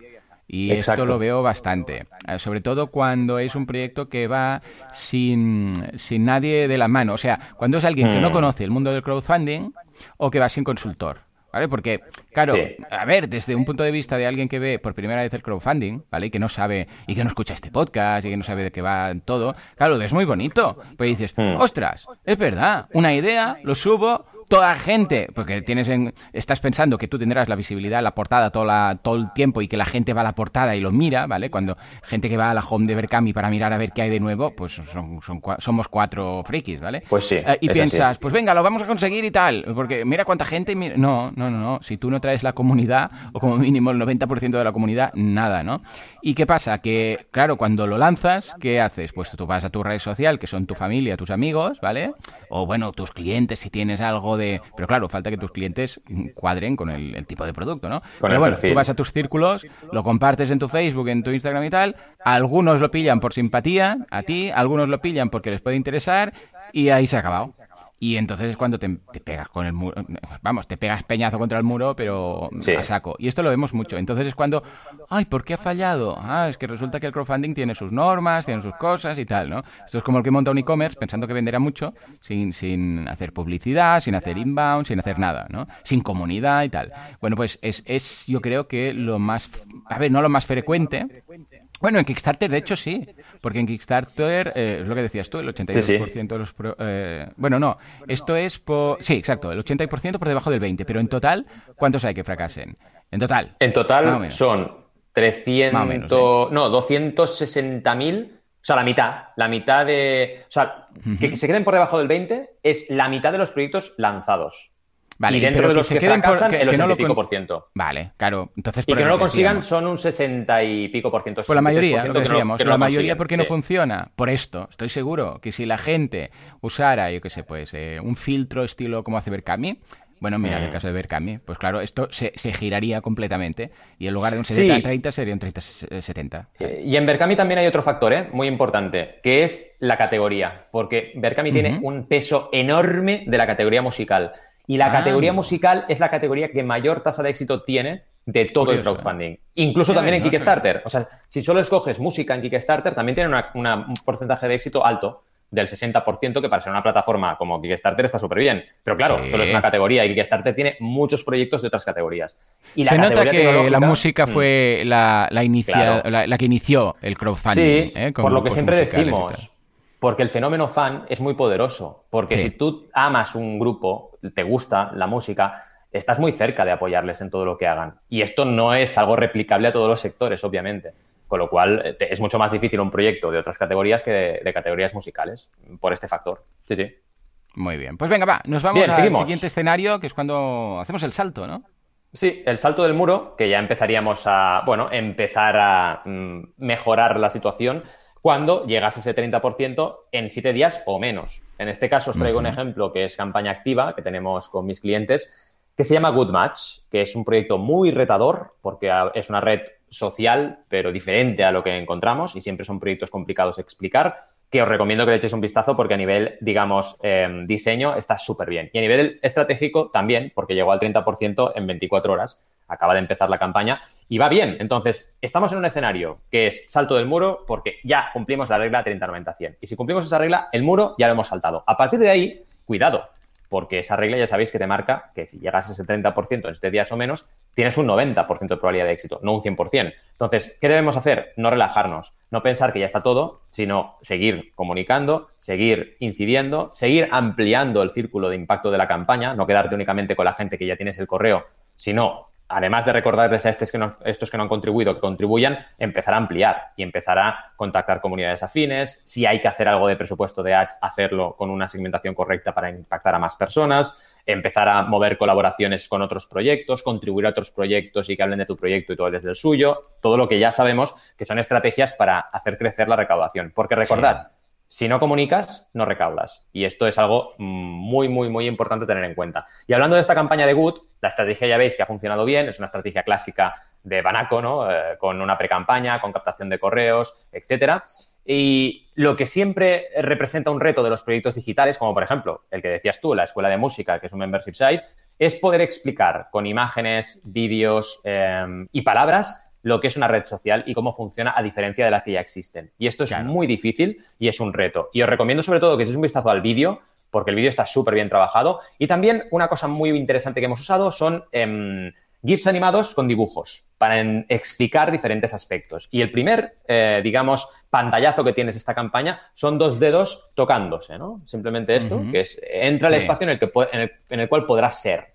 Y esto lo veo bastante, eh, sobre todo cuando es un proyecto que va sin, sin nadie de la mano, o sea, cuando es alguien que no mm. conoce el mundo del crowdfunding o que va sin consultor. ¿Vale? Porque, claro, a ver, desde un punto de vista de alguien que ve por primera vez el crowdfunding, ¿vale? Y que no sabe, y que no escucha este podcast, y que no sabe de qué va todo, claro, es muy bonito. Pues dices, hmm. ostras, es verdad, una idea, lo subo, toda gente, porque tienes en, estás pensando que tú tendrás la visibilidad, la portada todo, la, todo el tiempo y que la gente va a la portada y lo mira, ¿vale? Cuando gente que va a la home de Berkami para mirar a ver qué hay de nuevo, pues son, somos cuatro frikis, ¿vale? Pues sí. Eh, y piensas, pues venga, lo vamos a conseguir y tal, porque mira cuánta gente... No, no, no, no. Si tú no traes la comunidad, o como mínimo el 90% de la comunidad, nada, ¿no? ¿Y qué pasa? Que, claro, cuando lo lanzas, ¿qué haces? Pues tú vas a tu red social, que son tu familia, tus amigos, ¿vale? O bueno, tus clientes, si tienes algo de pero claro, falta que tus clientes cuadren con el, tipo de producto, ¿no? Pero bueno, tú vas a tus círculos, lo compartes en tu Facebook, en tu Instagram y tal, algunos lo pillan por simpatía a ti, algunos lo pillan porque les puede interesar y ahí se ha acabado. Y entonces es cuando te, pegas con el muro, vamos, te pegas peñazo contra el muro, pero a saco. Y esto lo vemos mucho. Entonces es cuando, ay, ¿por qué ha fallado? Ah, es que resulta que el crowdfunding tiene sus normas, tiene sus cosas y tal, ¿no? Esto es como el que monta un e-commerce pensando que venderá mucho, sin, sin hacer publicidad, sin hacer inbound, sin hacer nada, ¿no? Sin comunidad y tal. Bueno, pues es, es yo creo que lo más, a ver, no lo más frecuente, bueno, en Kickstarter, de hecho, sí. Porque en Kickstarter, eh, es lo que decías tú, el 82% de los... Eh, bueno, no, esto es por... Sí, exacto, el 80% por debajo del 20%. Pero en total, ¿cuántos hay que fracasen? En total. En total son 300... ¿eh? No, 260.000... O sea, la mitad. La mitad de... O sea, que se queden por debajo del 20 es la mitad de los proyectos lanzados. Vale, y dentro de los que, fracasan, el 80 y pico por ciento. Vale, claro. Entonces, y que no lo consigan son un 60 y pico por ciento. Pues la mayoría, lo que decíamos, la mayoría porque no funciona. Por esto, estoy seguro que si la gente usara, yo qué sé, pues eh, un filtro estilo como hace Berkami, bueno, mira, en el mm. caso de Berkami, pues claro, esto se, giraría completamente y en lugar de un 70-30 sería un 30-70. Eh, y en Berkami también hay otro factor, ¿eh? muy importante, que es la categoría, porque Berkami tiene un peso enorme de la categoría musical. Y la ah. categoría musical es la categoría que mayor tasa de éxito tiene de todo el crowdfunding. Incluso también en Kickstarter. O sea, si solo escoges música en Kickstarter, también tiene un porcentaje de éxito alto del 60%, que para ser una plataforma como Kickstarter está súper bien. Pero claro, solo es una categoría y Kickstarter tiene muchos proyectos de otras categorías. Y Se nota que la música mm. fue la, la, la, que inició el crowdfunding. Sí, ¿eh? por lo que siempre decimos. Porque el fenómeno fan es muy poderoso. Porque si tú amas un grupo, te gusta la música, estás muy cerca de apoyarles en todo lo que hagan. Y esto no es algo replicable a todos los sectores, obviamente. Con lo cual eh, es mucho más difícil un proyecto de otras categorías que de, categorías musicales, por este factor. Sí, sí. Muy bien. Pues venga, va, nos vamos al siguiente escenario, que es cuando hacemos el salto, ¿no? Sí, el salto del muro, que ya empezaríamos a, bueno, empezar a mm, mejorar la situación cuando llegas a ese 30% en 7 días o menos. En este caso os traigo un ejemplo que es campaña activa que tenemos con mis clientes, que se llama Good Match, que es un proyecto muy retador porque es una red social, pero diferente a lo que encontramos y siempre son proyectos complicados de explicar, que os recomiendo que le echéis un vistazo porque a nivel, digamos, em, diseño está súper bien. Y a nivel estratégico también, porque llegó al 30% en 24 horas acaba de empezar la campaña y va bien. Entonces, estamos en un escenario que es salto del muro porque ya cumplimos la regla 30-90-100. Y si cumplimos esa regla, el muro ya lo hemos saltado. A partir de ahí, cuidado, porque esa regla ya sabéis que te marca que si llegas a ese 30% en 7 días o menos, tienes un 90% de probabilidad de éxito, no un 100%. Entonces, ¿qué debemos hacer? No relajarnos, no pensar que ya está todo, sino seguir comunicando, seguir incidiendo, seguir ampliando el círculo de impacto de la campaña, no quedarte únicamente con la gente que ya tienes el correo, sino además de recordarles a estos que, no, estos que no han contribuido que contribuyan, empezar a ampliar y empezar a contactar comunidades afines. Si hay que hacer algo de presupuesto de ads, hacerlo con una segmentación correcta para impactar a más personas, empezar a mover colaboraciones con otros proyectos, contribuir a otros proyectos y que hablen de tu proyecto y todo desde el suyo. Todo lo que ya sabemos que son estrategias para hacer crecer la recaudación. Porque recordad, si no comunicas, no recaudas. Y esto es algo muy, muy, muy importante tener en cuenta. Y hablando de esta campaña de Good, la estrategia ya veis que ha funcionado bien, es una estrategia clásica de Banaco, ¿no? Eh, con una pre-campaña, con captación de correos, etcétera. Y lo que siempre representa un reto de los proyectos digitales, como por ejemplo el que decías tú, la escuela de música, que es un membership site, es poder explicar con imágenes, vídeos eh, y palabras lo que es una red social y cómo funciona a diferencia de las que ya existen. Y esto es muy difícil y es un reto. Y os recomiendo sobre todo que echéis un vistazo al vídeo, porque el vídeo está súper bien trabajado. Y también una cosa muy interesante que hemos usado son em, GIFs animados con dibujos para explicar diferentes aspectos. Y el primer, eh, digamos, pantallazo que tienes esta campaña son dos dedos tocándose, ¿no? Simplemente esto, que es, entra el espacio en el, que, en el cual podrás ser.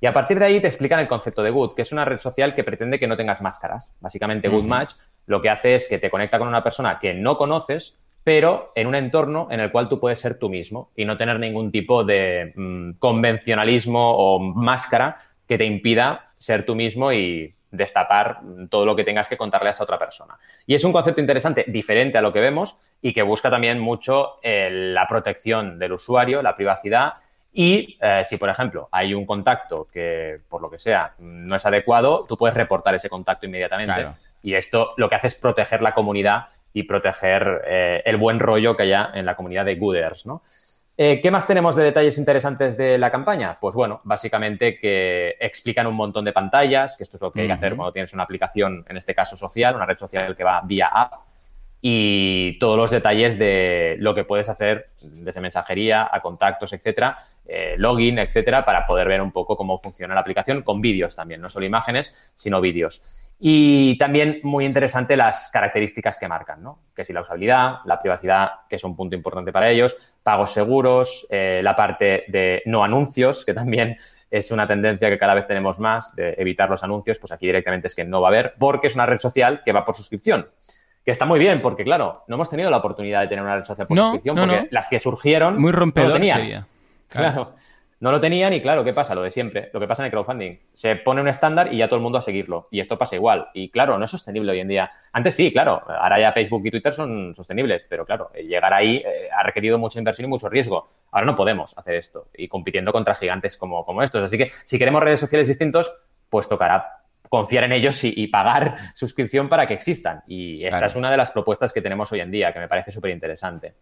Y a partir de ahí te explican el concepto de Good, que es una red social que pretende que no tengas máscaras. Básicamente, Good Match lo que hace es que te conecta con una persona que no conoces, pero en un entorno en el cual tú puedes ser tú mismo y no tener ningún tipo de mm, convencionalismo o máscara que te impida ser tú mismo y destapar todo lo que tengas que contarle a esa otra persona. Y es un concepto interesante, diferente a lo que vemos y que busca también mucho eh, la protección del usuario, la privacidad y eh, si, por ejemplo, hay un contacto que, por lo que sea, no es adecuado, tú puedes reportar ese contacto inmediatamente. Y esto lo que hace es proteger la comunidad y proteger eh, el buen rollo que haya en la comunidad de Gooders, ¿no? Eh, ¿Qué más tenemos de detalles interesantes de la campaña? Pues bueno, básicamente que explican un montón de pantallas, que esto es lo que hay que hacer cuando tienes una aplicación, en este caso social, una red social que va vía app, y todos los detalles de lo que puedes hacer desde mensajería a contactos, etcétera, eh, login, etcétera, para poder ver un poco cómo funciona la aplicación con vídeos también, no solo imágenes, sino vídeos. Y también muy interesante las características que marcan, ¿no? Que si la usabilidad, la privacidad, que es un punto importante para ellos, pagos seguros, eh, la parte de no anuncios, que también es una tendencia que cada vez tenemos más, de evitar los anuncios, pues aquí directamente es que no va a haber, porque es una red social que va por suscripción que está muy bien, porque claro, no hemos tenido la oportunidad de tener una red social por suscripción, porque las que surgieron muy rompedor no lo tenían. Claro. No lo tenían y claro, ¿qué pasa? Lo de siempre, lo que pasa en el crowdfunding. Se pone un estándar y ya todo el mundo a seguirlo. Y esto pasa igual. Y claro, no es sostenible hoy en día. Antes sí, claro, ahora ya Facebook y Twitter son sostenibles, pero claro, llegar ahí eh, ha requerido mucha inversión y mucho riesgo. Ahora no podemos hacer esto y compitiendo contra gigantes como, como estos. Así que si queremos redes sociales distintos, pues tocará confiar en ellos y, pagar suscripción para que existan. Y esta es una de las propuestas que tenemos hoy en día, que me parece súper interesante.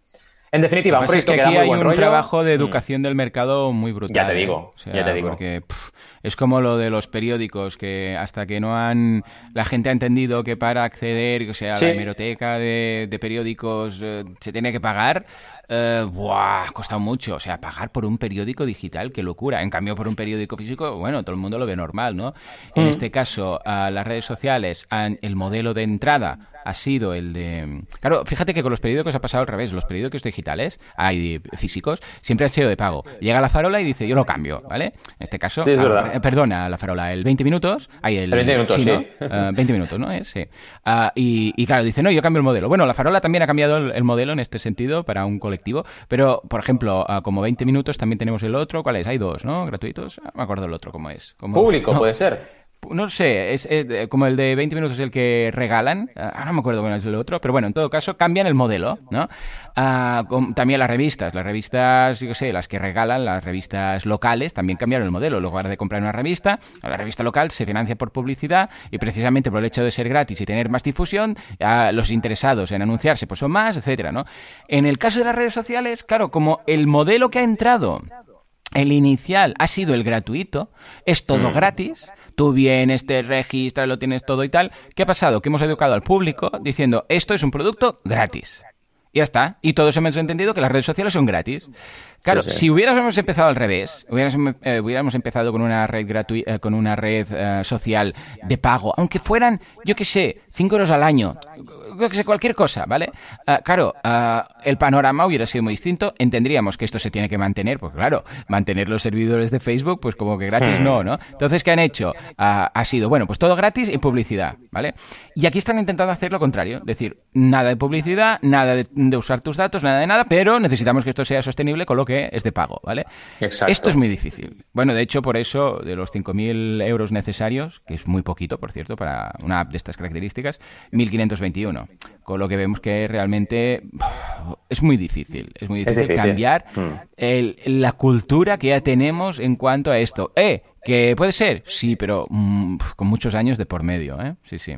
En definitiva, un proyecto es que, aquí hay un trabajo de mm. educación del mercado muy brutal. Ya te ¿eh? digo, ya te digo. Porque es como lo de los periódicos, que hasta que no han... La gente ha entendido que para acceder o sea, a la hemeroteca de, de periódicos eh, se tiene que pagar, eh, buah, ha costado mucho. O sea, pagar por un periódico digital, qué locura. En cambio, por un periódico físico, bueno, todo el mundo lo ve normal, ¿no? En mm. este caso, las redes sociales, han, el modelo de entrada ha sido el de... Claro, fíjate que con los periódicos ha pasado al revés. Los periódicos digitales, hay físicos, siempre han sido de pago. Llega la farola y dice, yo lo cambio, ¿vale? En este caso, ah, perdona, la farola, el 20 minutos, hay el... 20 minutos, sí. 20 ah, minutos, ¿no? Sí. Ah, y, claro, dice, no, yo cambio el modelo. Bueno, la farola también ha cambiado el, modelo en este sentido para un colectivo, pero, por ejemplo, como 20 minutos también tenemos el otro, ¿cuál es? Hay dos, ¿no? Gratuitos. No me acuerdo el otro cómo es. Público, puede ser no sé, es, como el de 20 minutos el que regalan, ah, no me acuerdo cuál es el otro, pero bueno, en todo caso cambian el modelo, ¿no? Ah, también las revistas, las revistas, yo sé, las que regalan, las revistas locales, también cambiaron el modelo. En lugar de comprar una revista, la revista local se financia por publicidad y precisamente por el hecho de ser gratis y tener más difusión, los interesados en anunciarse pues son más, etcétera, ¿no? En el caso de las redes sociales, claro, como el modelo que ha entrado el inicial ha sido el gratuito, es todo mm. gratis, tú vienes, te registras, lo tienes todo y tal. ¿Qué ha pasado? Que hemos educado al público diciendo, esto es un producto gratis. ya está. Y todos hemos entendido que las redes sociales son gratis. Claro, si hubiéramos empezado al revés, hubiéramos, eh, hubiéramos empezado con una red gratuita, eh, con una red eh, social de pago, aunque fueran, yo qué sé, 5 euros al año, yo que sé, cualquier cosa, ¿vale? claro, el panorama hubiera sido muy distinto, entenderíamos que esto se tiene que mantener, pues claro, mantener los servidores de Facebook, pues como que gratis no, ¿no? Entonces, ¿qué han hecho? ha sido, bueno, pues todo gratis y publicidad, ¿vale? Y aquí están intentando hacer lo contrario, decir, nada de publicidad, nada de usar tus datos, nada de nada, pero necesitamos que esto sea sostenible, con lo que es de pago, ¿vale? Esto es muy difícil. Bueno, de hecho, por eso, de los 5.000 euros necesarios, que es muy poquito, por cierto, para una app de estas características, 1.521. Con lo que vemos que realmente es muy difícil. Es muy difícil, cambiar mm. la cultura que ya tenemos en cuanto a esto. ¡Eh! ¿Que puede ser? Sí, pero mm, con muchos años de por medio, ¿eh? Sí, sí.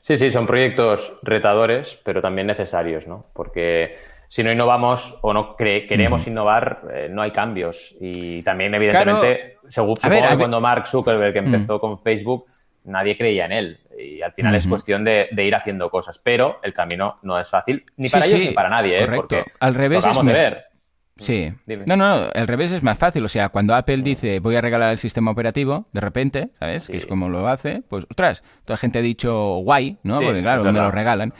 Sí, sí, son proyectos retadores, pero también necesarios, ¿no? Porque si no innovamos o no queremos innovar, eh, no hay cambios. Y también, evidentemente, supongo que cuando Mark Zuckerberg empezó con Facebook, nadie creía en él. Y al final es cuestión de, ir haciendo cosas. Pero el camino no es fácil, ni para ellos ni para nadie. ¿eh? Porque al revés es ver. Sí. No, no, al revés es más fácil. O sea, cuando Apple dice voy a regalar el sistema operativo, de repente, ¿sabes? Que es como lo hace, pues, ostras, toda la gente ha dicho guay, ¿no? Porque claro, me lo regalan.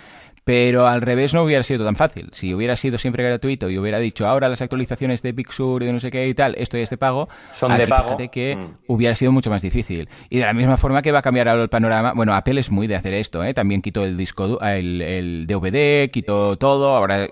Pero al revés no hubiera sido tan fácil. Si hubiera sido siempre gratuito y hubiera dicho ahora las actualizaciones de Big Sur y de no sé qué y tal, esto y este pago, son de pago. Fíjate que mm. hubiera sido mucho más difícil. Y de la misma forma que va a cambiar ahora el panorama, bueno, Apple es muy de hacer esto, ¿eh? También quitó el disco, el, el DVD, quitó todo. Ahora,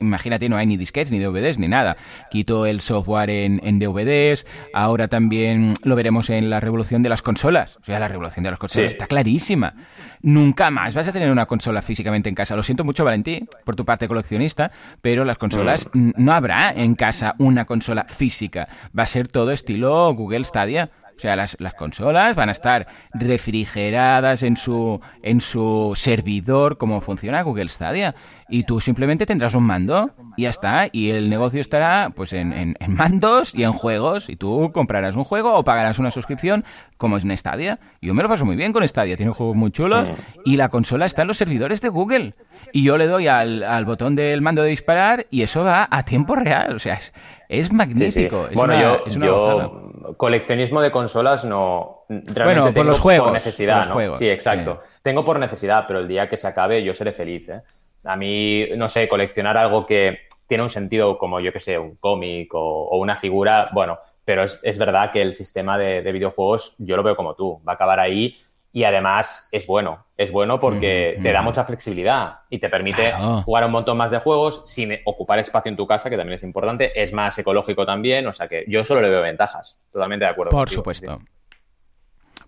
imagínate, no hay ni disquetes, ni DVDs, ni nada. Quitó el software en, en DVDs. Ahora también lo veremos en la revolución de las consolas. O sea, la revolución de las consolas está clarísima. Nunca más vas a tener una consola físicamente en casa lo siento mucho, Valentín, por tu parte coleccionista, pero las consolas mm. no habrá en casa una consola física. Va a ser todo estilo Google Stadia. O sea, las, las, consolas van a estar refrigeradas en su, en su servidor, como funciona Google Stadia. Y tú simplemente tendrás un mando y ya está. Y el negocio estará pues en, en, mandos y en juegos. Y tú comprarás un juego o pagarás una suscripción, como es en Stadia. Yo me lo paso muy bien con Stadia, tiene juegos muy chulos. Y la consola está en los servidores de Google. Y yo le doy al, al botón del mando de disparar y eso va a tiempo real. O sea, es, es magnífico. bueno, yo, coleccionismo de consolas no. Realmente bueno, por los juegos. Por necesidad, ¿no? Sí, exacto. Tengo por necesidad, pero el día que se acabe yo seré feliz. ¿eh? A mí, no sé, coleccionar algo que tiene un sentido como, yo que sé, un cómic o, una figura, bueno, pero es, es verdad que el sistema de, de, videojuegos yo lo veo como tú, va a acabar ahí y además es bueno. Es bueno porque te da mucha flexibilidad y te permite jugar un montón más de juegos sin ocupar espacio en tu casa, que también es importante. Es más ecológico también, o sea que yo solo le veo ventajas. Totalmente de acuerdo. Por supuesto.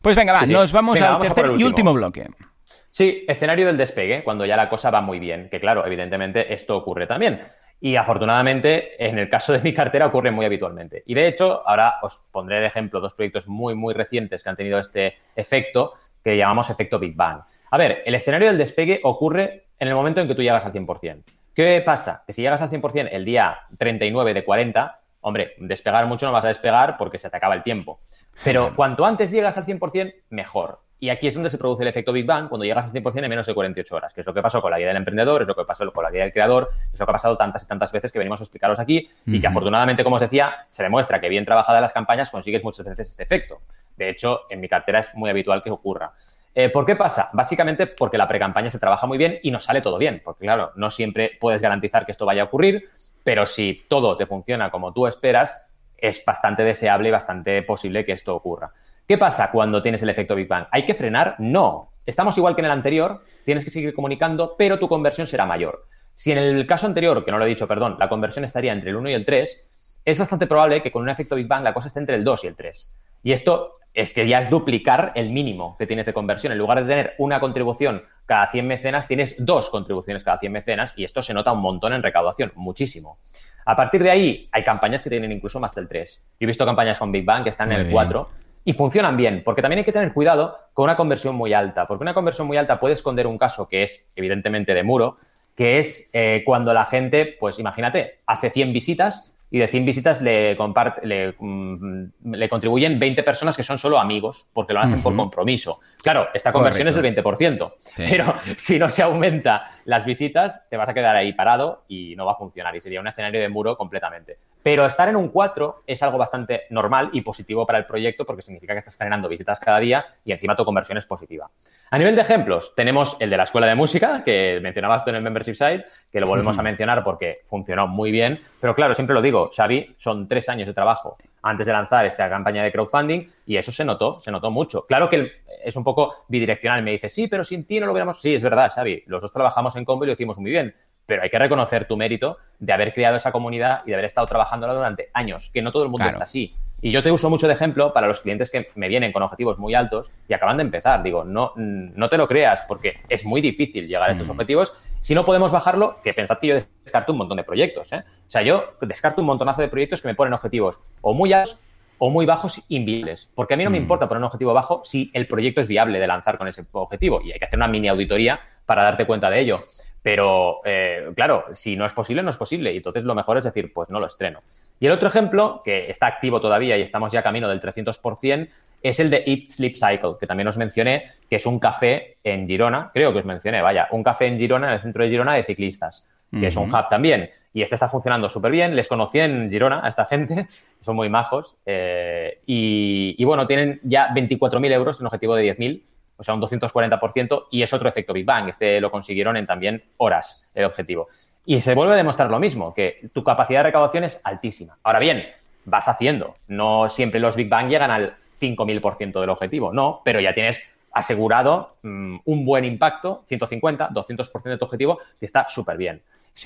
Pues venga, va, nos vamos al tercer y último bloque. Sí, escenario del despegue, cuando ya la cosa va muy bien, que claro, evidentemente esto ocurre también. Y afortunadamente, en el caso de mi cartera ocurre muy habitualmente. Y de hecho, ahora os pondré de ejemplo dos proyectos muy, muy recientes que han tenido este efecto que llamamos efecto Big Bang. A ver, el escenario del despegue ocurre en el momento en que tú llegas al 100%. ¿Qué pasa? Que si llegas al 100% el día 39 de 40, hombre, despegar mucho no vas a despegar porque se te acaba el tiempo. Pero cuanto antes llegas al 100%, mejor. Y aquí es donde se produce el efecto Big Bang cuando llegas al 100% en menos de 48 horas, que es lo que pasó con la guía del emprendedor, es lo que pasó con la guía del creador, es lo que ha pasado tantas y tantas veces que venimos a explicaros aquí y que afortunadamente, como os decía, se demuestra que bien trabajadas las campañas consigues muchas veces este efecto. De hecho, en mi cartera es muy habitual que ocurra. Eh, ¿Por qué pasa? Básicamente porque la precampaña se trabaja muy bien y nos sale todo bien, porque claro, no siempre puedes garantizar que esto vaya a ocurrir, pero si todo te funciona como tú esperas, es bastante deseable y bastante posible que esto ocurra. ¿Qué pasa cuando tienes el efecto Big Bang? ¿Hay que frenar? No. Estamos igual que en el anterior, tienes que seguir comunicando, pero tu conversión será mayor. Si en el caso anterior, que no lo he dicho, perdón, la conversión estaría entre el 1 y el 3, es bastante probable que con un efecto Big Bang la cosa esté entre el 2 y el 3. Y esto es que ya es duplicar el mínimo que tienes de conversión. En lugar de tener una contribución cada 100 mecenas, tienes dos contribuciones cada 100 mecenas y esto se nota un montón en recaudación, muchísimo. A partir de ahí, hay campañas que tienen incluso más del 3. Yo he visto campañas con Big Bang que están en el 4 y funcionan bien, porque también hay que tener cuidado con una conversión muy alta, porque una conversión muy alta puede esconder un caso que es evidentemente de muro, que es eh, cuando la gente, pues imagínate, hace 100 visitas y de 100 visitas le, le, mm, le, contribuyen 20 personas que son solo amigos, porque lo hacen por compromiso. Claro, esta conversión es del 20%, pero si no se aumenta las visitas, te vas a quedar ahí parado y no va a funcionar y sería un escenario de muro completamente. Pero estar en un 4 es algo bastante normal y positivo para el proyecto porque significa que estás generando visitas cada día y encima tu conversión es positiva. A nivel de ejemplos, tenemos el de la escuela de música, que mencionabas tú en el membership site, que lo volvemos a mencionar porque funcionó muy bien. Pero claro, siempre lo digo, Xavi, son tres años de trabajo antes de lanzar esta campaña de crowdfunding y eso se notó, se notó mucho. Claro que es un poco bidireccional, me dice, sí, pero sin ti no lo hubiéramos... Sí, es verdad, Xavi, los dos trabajamos en combo y lo hicimos muy bien, pero hay que reconocer tu mérito de haber creado esa comunidad y de haber estado trabajándola durante años, que no todo el mundo está así. Y yo te uso mucho de ejemplo para los clientes que me vienen con objetivos muy altos y acaban de empezar. Digo, no, no te lo creas porque es muy difícil llegar a estos mm. objetivos. Si no podemos bajarlo, que pensad que yo descarto un montón de proyectos. ¿eh? O sea, yo descarto un montonazo de proyectos que me ponen objetivos o muy altos o muy bajos inviables. Porque a mí no me mm. importa poner un objetivo bajo si el proyecto es viable de lanzar con ese objetivo. Y hay que hacer una mini auditoría para darte cuenta de ello. Pero, eh, claro, si no es posible, no es posible. Y entonces lo mejor es decir, pues no lo estreno. Y el otro ejemplo, que está activo todavía y estamos ya camino del 300%, es el de Eat Sleep Cycle, que también os mencioné, que es un café en Girona, creo que os mencioné, vaya, un café en Girona, en el centro de Girona de ciclistas, que es un hub también. Y este está funcionando súper bien. Les conocí en Girona a esta gente, son muy majos. Eh, y, y, bueno, tienen ya 24.000 euros, un objetivo de 10.000, o sea, un 240%, y es otro efecto Big Bang. Este lo consiguieron en también horas, el objetivo. Y se vuelve a demostrar lo mismo, que tu capacidad de recaudación es altísima. Ahora bien, vas haciendo. No siempre los Big Bang llegan al 5.000% del objetivo, no, pero ya tienes asegurado mm, un buen impacto, 150, 200% de tu objetivo, que está súper bien.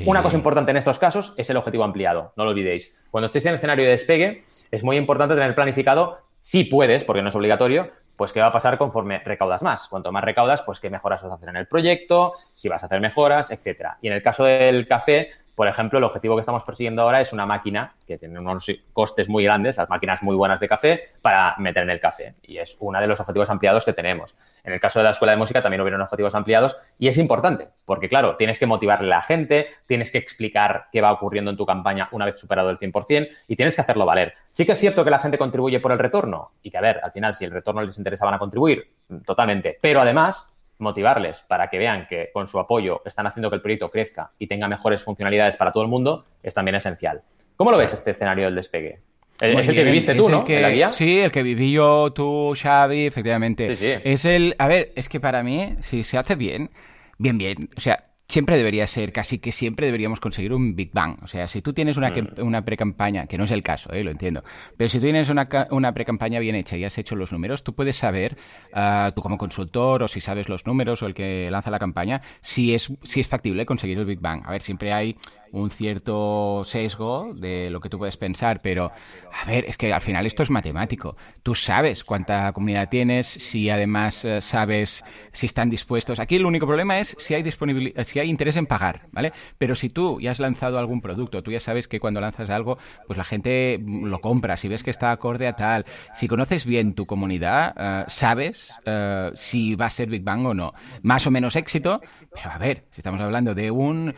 Una cosa importante en estos casos es el objetivo ampliado, no lo olvidéis. Cuando estéis en el escenario de despegue, es muy importante tener planificado, si puedes, porque no es obligatorio, pues qué va a pasar conforme recaudas más. Cuanto más recaudas, pues qué mejoras vas a hacer en el proyecto, si vas a hacer mejoras, etcétera. Y en el caso del café, por ejemplo, el objetivo que estamos persiguiendo ahora es una máquina que tiene unos costes muy grandes, las máquinas muy buenas de café, para meter en el café. Y es uno de los objetivos ampliados que tenemos. En el caso de la escuela de música también hubieron objetivos ampliados y es importante, porque claro, tienes que motivarle a la gente, tienes que explicar qué va ocurriendo en tu campaña una vez superado el 100% y tienes que hacerlo valer. Sí que es cierto que la gente contribuye por el retorno y que, a ver, al final, si el retorno les interesa, van a contribuir, totalmente. Pero además, motivarles para que vean que con su apoyo están haciendo que el proyecto crezca y tenga mejores funcionalidades para todo el mundo, es también esencial. ¿Cómo lo ves este escenario del despegue? es el que viviste tú, ¿no? la guía? Sí, el que viví yo, tú, Xavi, efectivamente. Sí, sí. Es el... A ver, es que para mí, si se hace bien, bien, bien, o sea, siempre debería ser, casi que siempre deberíamos conseguir un Big Bang. O sea, si tú tienes una, una pre-campaña, que no es el caso, ¿eh? lo entiendo, pero si tú tienes una, una pre-campaña bien hecha y has hecho los números, tú puedes saber, uh, tú como consultor o si sabes los números o el que lanza la campaña, si es, si es factible conseguir el Big Bang. A ver, siempre hay un cierto sesgo de lo que tú puedes pensar, pero a ver, es que al final esto es matemático. Tú sabes cuánta comunidad tienes, si además eh, sabes si están dispuestos. Aquí el único problema es si hay disponibilidad, si hay interés en pagar, ¿vale? Pero si tú ya has lanzado algún producto, tú ya sabes que cuando lanzas algo, pues la gente lo compra, si ves que está acorde a tal, si conoces bien tu comunidad, eh, sabes eh, si va a ser Big Bang o no. Más o menos éxito, pero a ver, si estamos hablando de un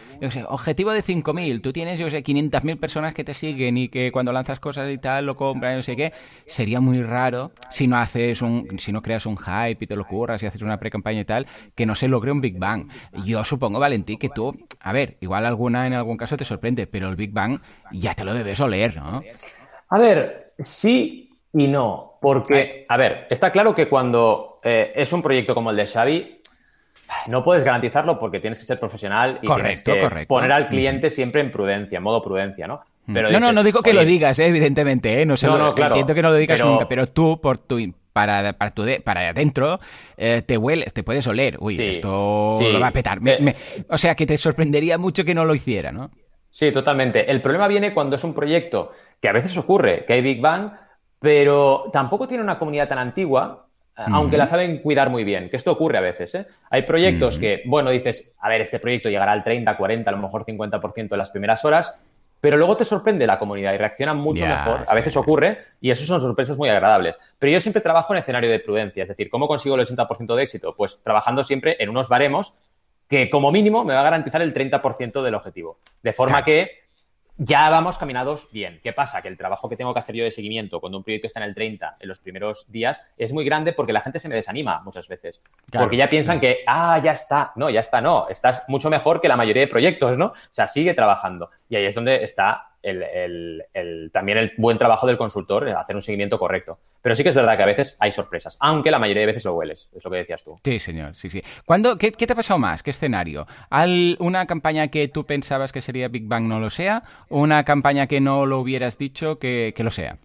objetivo de 5.000, tú tienes, yo sé, 500.000 personas que te siguen y que cuando lanzas cosas y tal lo compran, no sé qué, sería muy raro si no haces un, si no creas un hype y te lo curras y haces una pre-campaña y tal, que no se logre un Big Bang. Yo supongo, Valentín, que tú, a ver, igual alguna en algún caso te sorprende, pero el Big Bang ya te lo debes oler, ¿no? A ver, sí y no, porque, a ver, está claro que cuando eh, es un proyecto como el de Xavi, no puedes garantizarlo porque tienes que ser profesional y tienes que poner al cliente siempre en prudencia, en modo prudencia, ¿no? Pero no, no, no digo que lo digas, eh, evidentemente, ¿eh? No, sé, no, claro, entiendo que no lo digas nunca, pero tú, por tu, para, para, tu para adentro, eh, te hueles, te puedes oler. Uy, esto lo va a petar. o sea, que te sorprendería mucho que no lo hiciera, ¿no? Sí, totalmente. El problema viene cuando es un proyecto que a veces ocurre, que hay Big Bang, pero tampoco tiene una comunidad tan antigua aunque la saben cuidar muy bien, que esto ocurre a veces. ¿eh? Hay proyectos que, bueno, dices, a ver, este proyecto llegará al 30, 40, a lo mejor 50% en las primeras horas, pero luego te sorprende la comunidad y reacciona mucho mejor. A veces ocurre y eso son sorpresas muy agradables. Pero yo siempre trabajo en escenario de prudencia, es decir, ¿cómo consigo el 80% de éxito? Pues trabajando siempre en unos baremos que como mínimo me va a garantizar el 30% del objetivo. De forma que ya vamos caminados bien. ¿Qué pasa? Que el trabajo que tengo que hacer yo de seguimiento cuando un proyecto está en el 30 en los primeros días es muy grande porque la gente se me desanima muchas veces. porque ya piensan que, ah, ya está. No, ya está, no. Estás mucho mejor que la mayoría de proyectos, ¿no? O sea, sigue trabajando. Y ahí es donde está el, también el buen trabajo del consultor, hacer un seguimiento correcto. Pero sí que es verdad que a veces hay sorpresas, aunque la mayoría de veces lo hueles, es lo que decías tú. Sí, señor, sí, sí. qué, te ha pasado más? ¿Qué escenario? ¿Al, ¿Una campaña que tú pensabas que sería Big Bang no lo sea? ¿O una campaña que no lo hubieras dicho que, lo sea?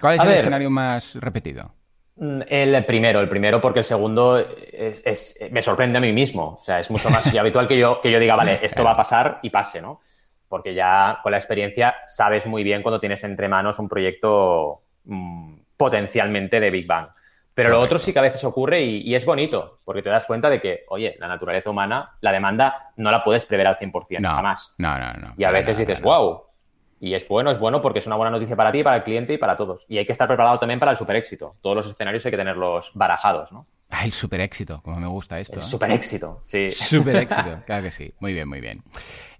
¿Cuál es el escenario más repetido? Mm, el primero, el primero, porque el segundo me sorprende a mí mismo. O sea, es mucho más habitual que yo, que yo diga, vale, esto va a pasar y pase, ¿no? Porque ya con la experiencia sabes muy bien cuando tienes entre manos un proyecto mm, potencialmente de Big Bang. Pero lo otro sí que a veces ocurre y, es bonito, porque te das cuenta de que, oye, la naturaleza humana, la demanda no la puedes prever al 100%, no, jamás. No, no, no. Y a veces dices, wow. Y es bueno, es bueno porque es una buena noticia para ti, para el cliente y para todos. Y hay que estar preparado también para el super éxito. Todos los escenarios hay que tenerlos barajados, ¿no? Ah, el super éxito, como me gusta esto. El ¿eh? super éxito, sí. Super éxito, claro que sí. Muy bien, muy bien.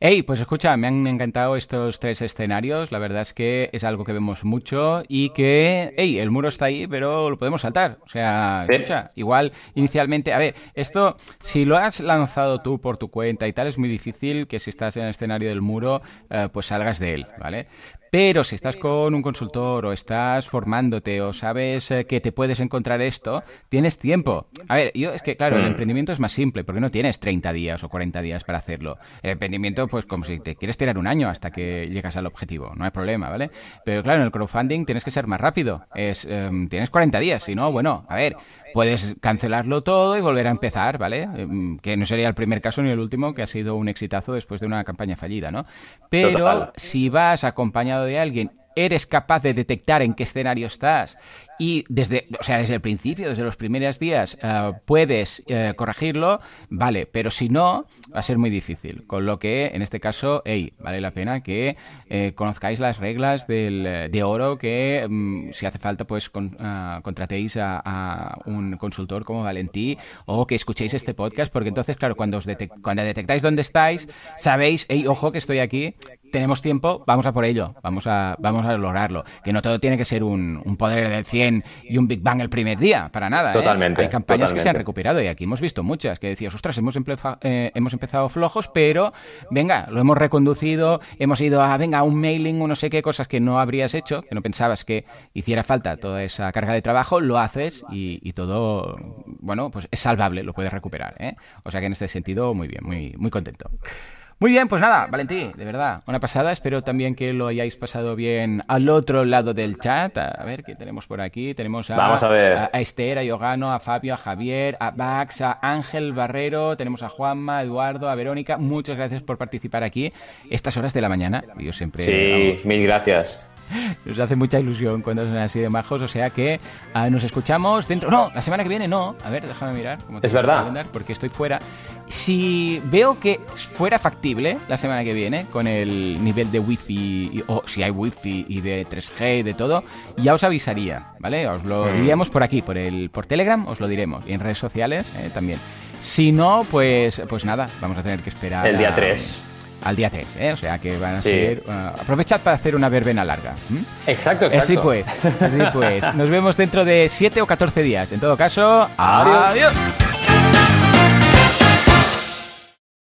Hey, pues escucha, me han encantado estos tres escenarios. La verdad es que es algo que vemos mucho y que, hey, el muro está ahí, pero lo podemos saltar. O sea, escucha, igual inicialmente, a ver, esto, si lo has lanzado tú por tu cuenta y tal, es muy difícil que si estás en el escenario del muro, eh, pues salgas de él, ¿vale? Pero si estás con un consultor o estás formándote o sabes eh, que te puedes encontrar esto, tienes tiempo. A ver, yo es que, claro, el mm. emprendimiento es más simple porque no tienes 30 días o 40 días para hacerlo. El emprendimiento, pues como si te quieres tirar un año hasta que llegas al objetivo, no hay problema, ¿vale? Pero claro, en el crowdfunding tienes que ser más rápido. Es, em, tienes 40 días, si no, bueno, a ver, puedes cancelarlo todo y volver a empezar, ¿vale? Em, que no sería el primer caso ni el último que ha sido un exitazo después de una campaña fallida, ¿no? Pero si vas acompañado de alguien eres capaz de detectar en qué escenario estás y desde, o sea, desde el principio, desde los primeros días, eh, puedes eh, corregirlo, vale, pero si no, va a ser muy difícil. Con lo que, en este caso, hey, vale la pena que eh, conozcáis las reglas del, de oro, que mm, si hace falta, pues contratéis a, un consultor como Valentí o que escuchéis este podcast, porque entonces, claro, cuando, os cuando detectáis dónde estáis, sabéis, hey, ojo que estoy aquí, tenemos tiempo, vamos a por ello, vamos a, vamos a lograrlo. Que no todo tiene que ser un, un poder del 100 y un Big Bang el primer día, para nada. ¿eh? Totalmente. Hay campañas que se han recuperado y aquí hemos visto muchas que decías, ostras, hemos, eh, hemos empezado flojos, pero venga, lo hemos reconducido, hemos ido a, venga, un mailing o no sé qué cosas que no habrías hecho, que no pensabas que hiciera falta toda esa carga de trabajo, lo haces y, y todo, bueno, pues es salvable, lo puedes recuperar. ¿eh? O sea que en este sentido, muy bien, muy, muy contento. Muy bien, pues nada, Valentí, de verdad, una pasada. Espero también que lo hayáis pasado bien al otro lado del chat. A ver qué tenemos por aquí. Tenemos a, Vamos a, ver. a, Esther, a Yogano, a Fabio, a Javier, a Bax, a Ángel Barrero. Tenemos a Juanma, a Eduardo, a Verónica. Muchas gracias por participar aquí estas horas de la mañana. Yo siempre. Sí, mil gracias. Nos hace mucha ilusión cuando son así de majos, o sea que ah, nos escuchamos dentro... No, la semana que viene no. A ver, déjame mirar. es verdad. Porque estoy fuera. Si veo que fuera factible la semana que viene, con el nivel de wifi, o si hay wifi y de 3G y de todo, ya os avisaría, ¿vale? Os lo mm. diríamos por aquí, por el por Telegram, os lo diremos. Y en redes sociales eh, también. Si no, pues, pues nada, vamos a tener que esperar. El día 3 al día 3, ¿eh? O sea que van a ser... Uh, aprovechad para hacer una verbena larga. Exacto, exacto. Así pues, así pues. Nos vemos dentro de 7 o 14 días. En todo caso, adiós.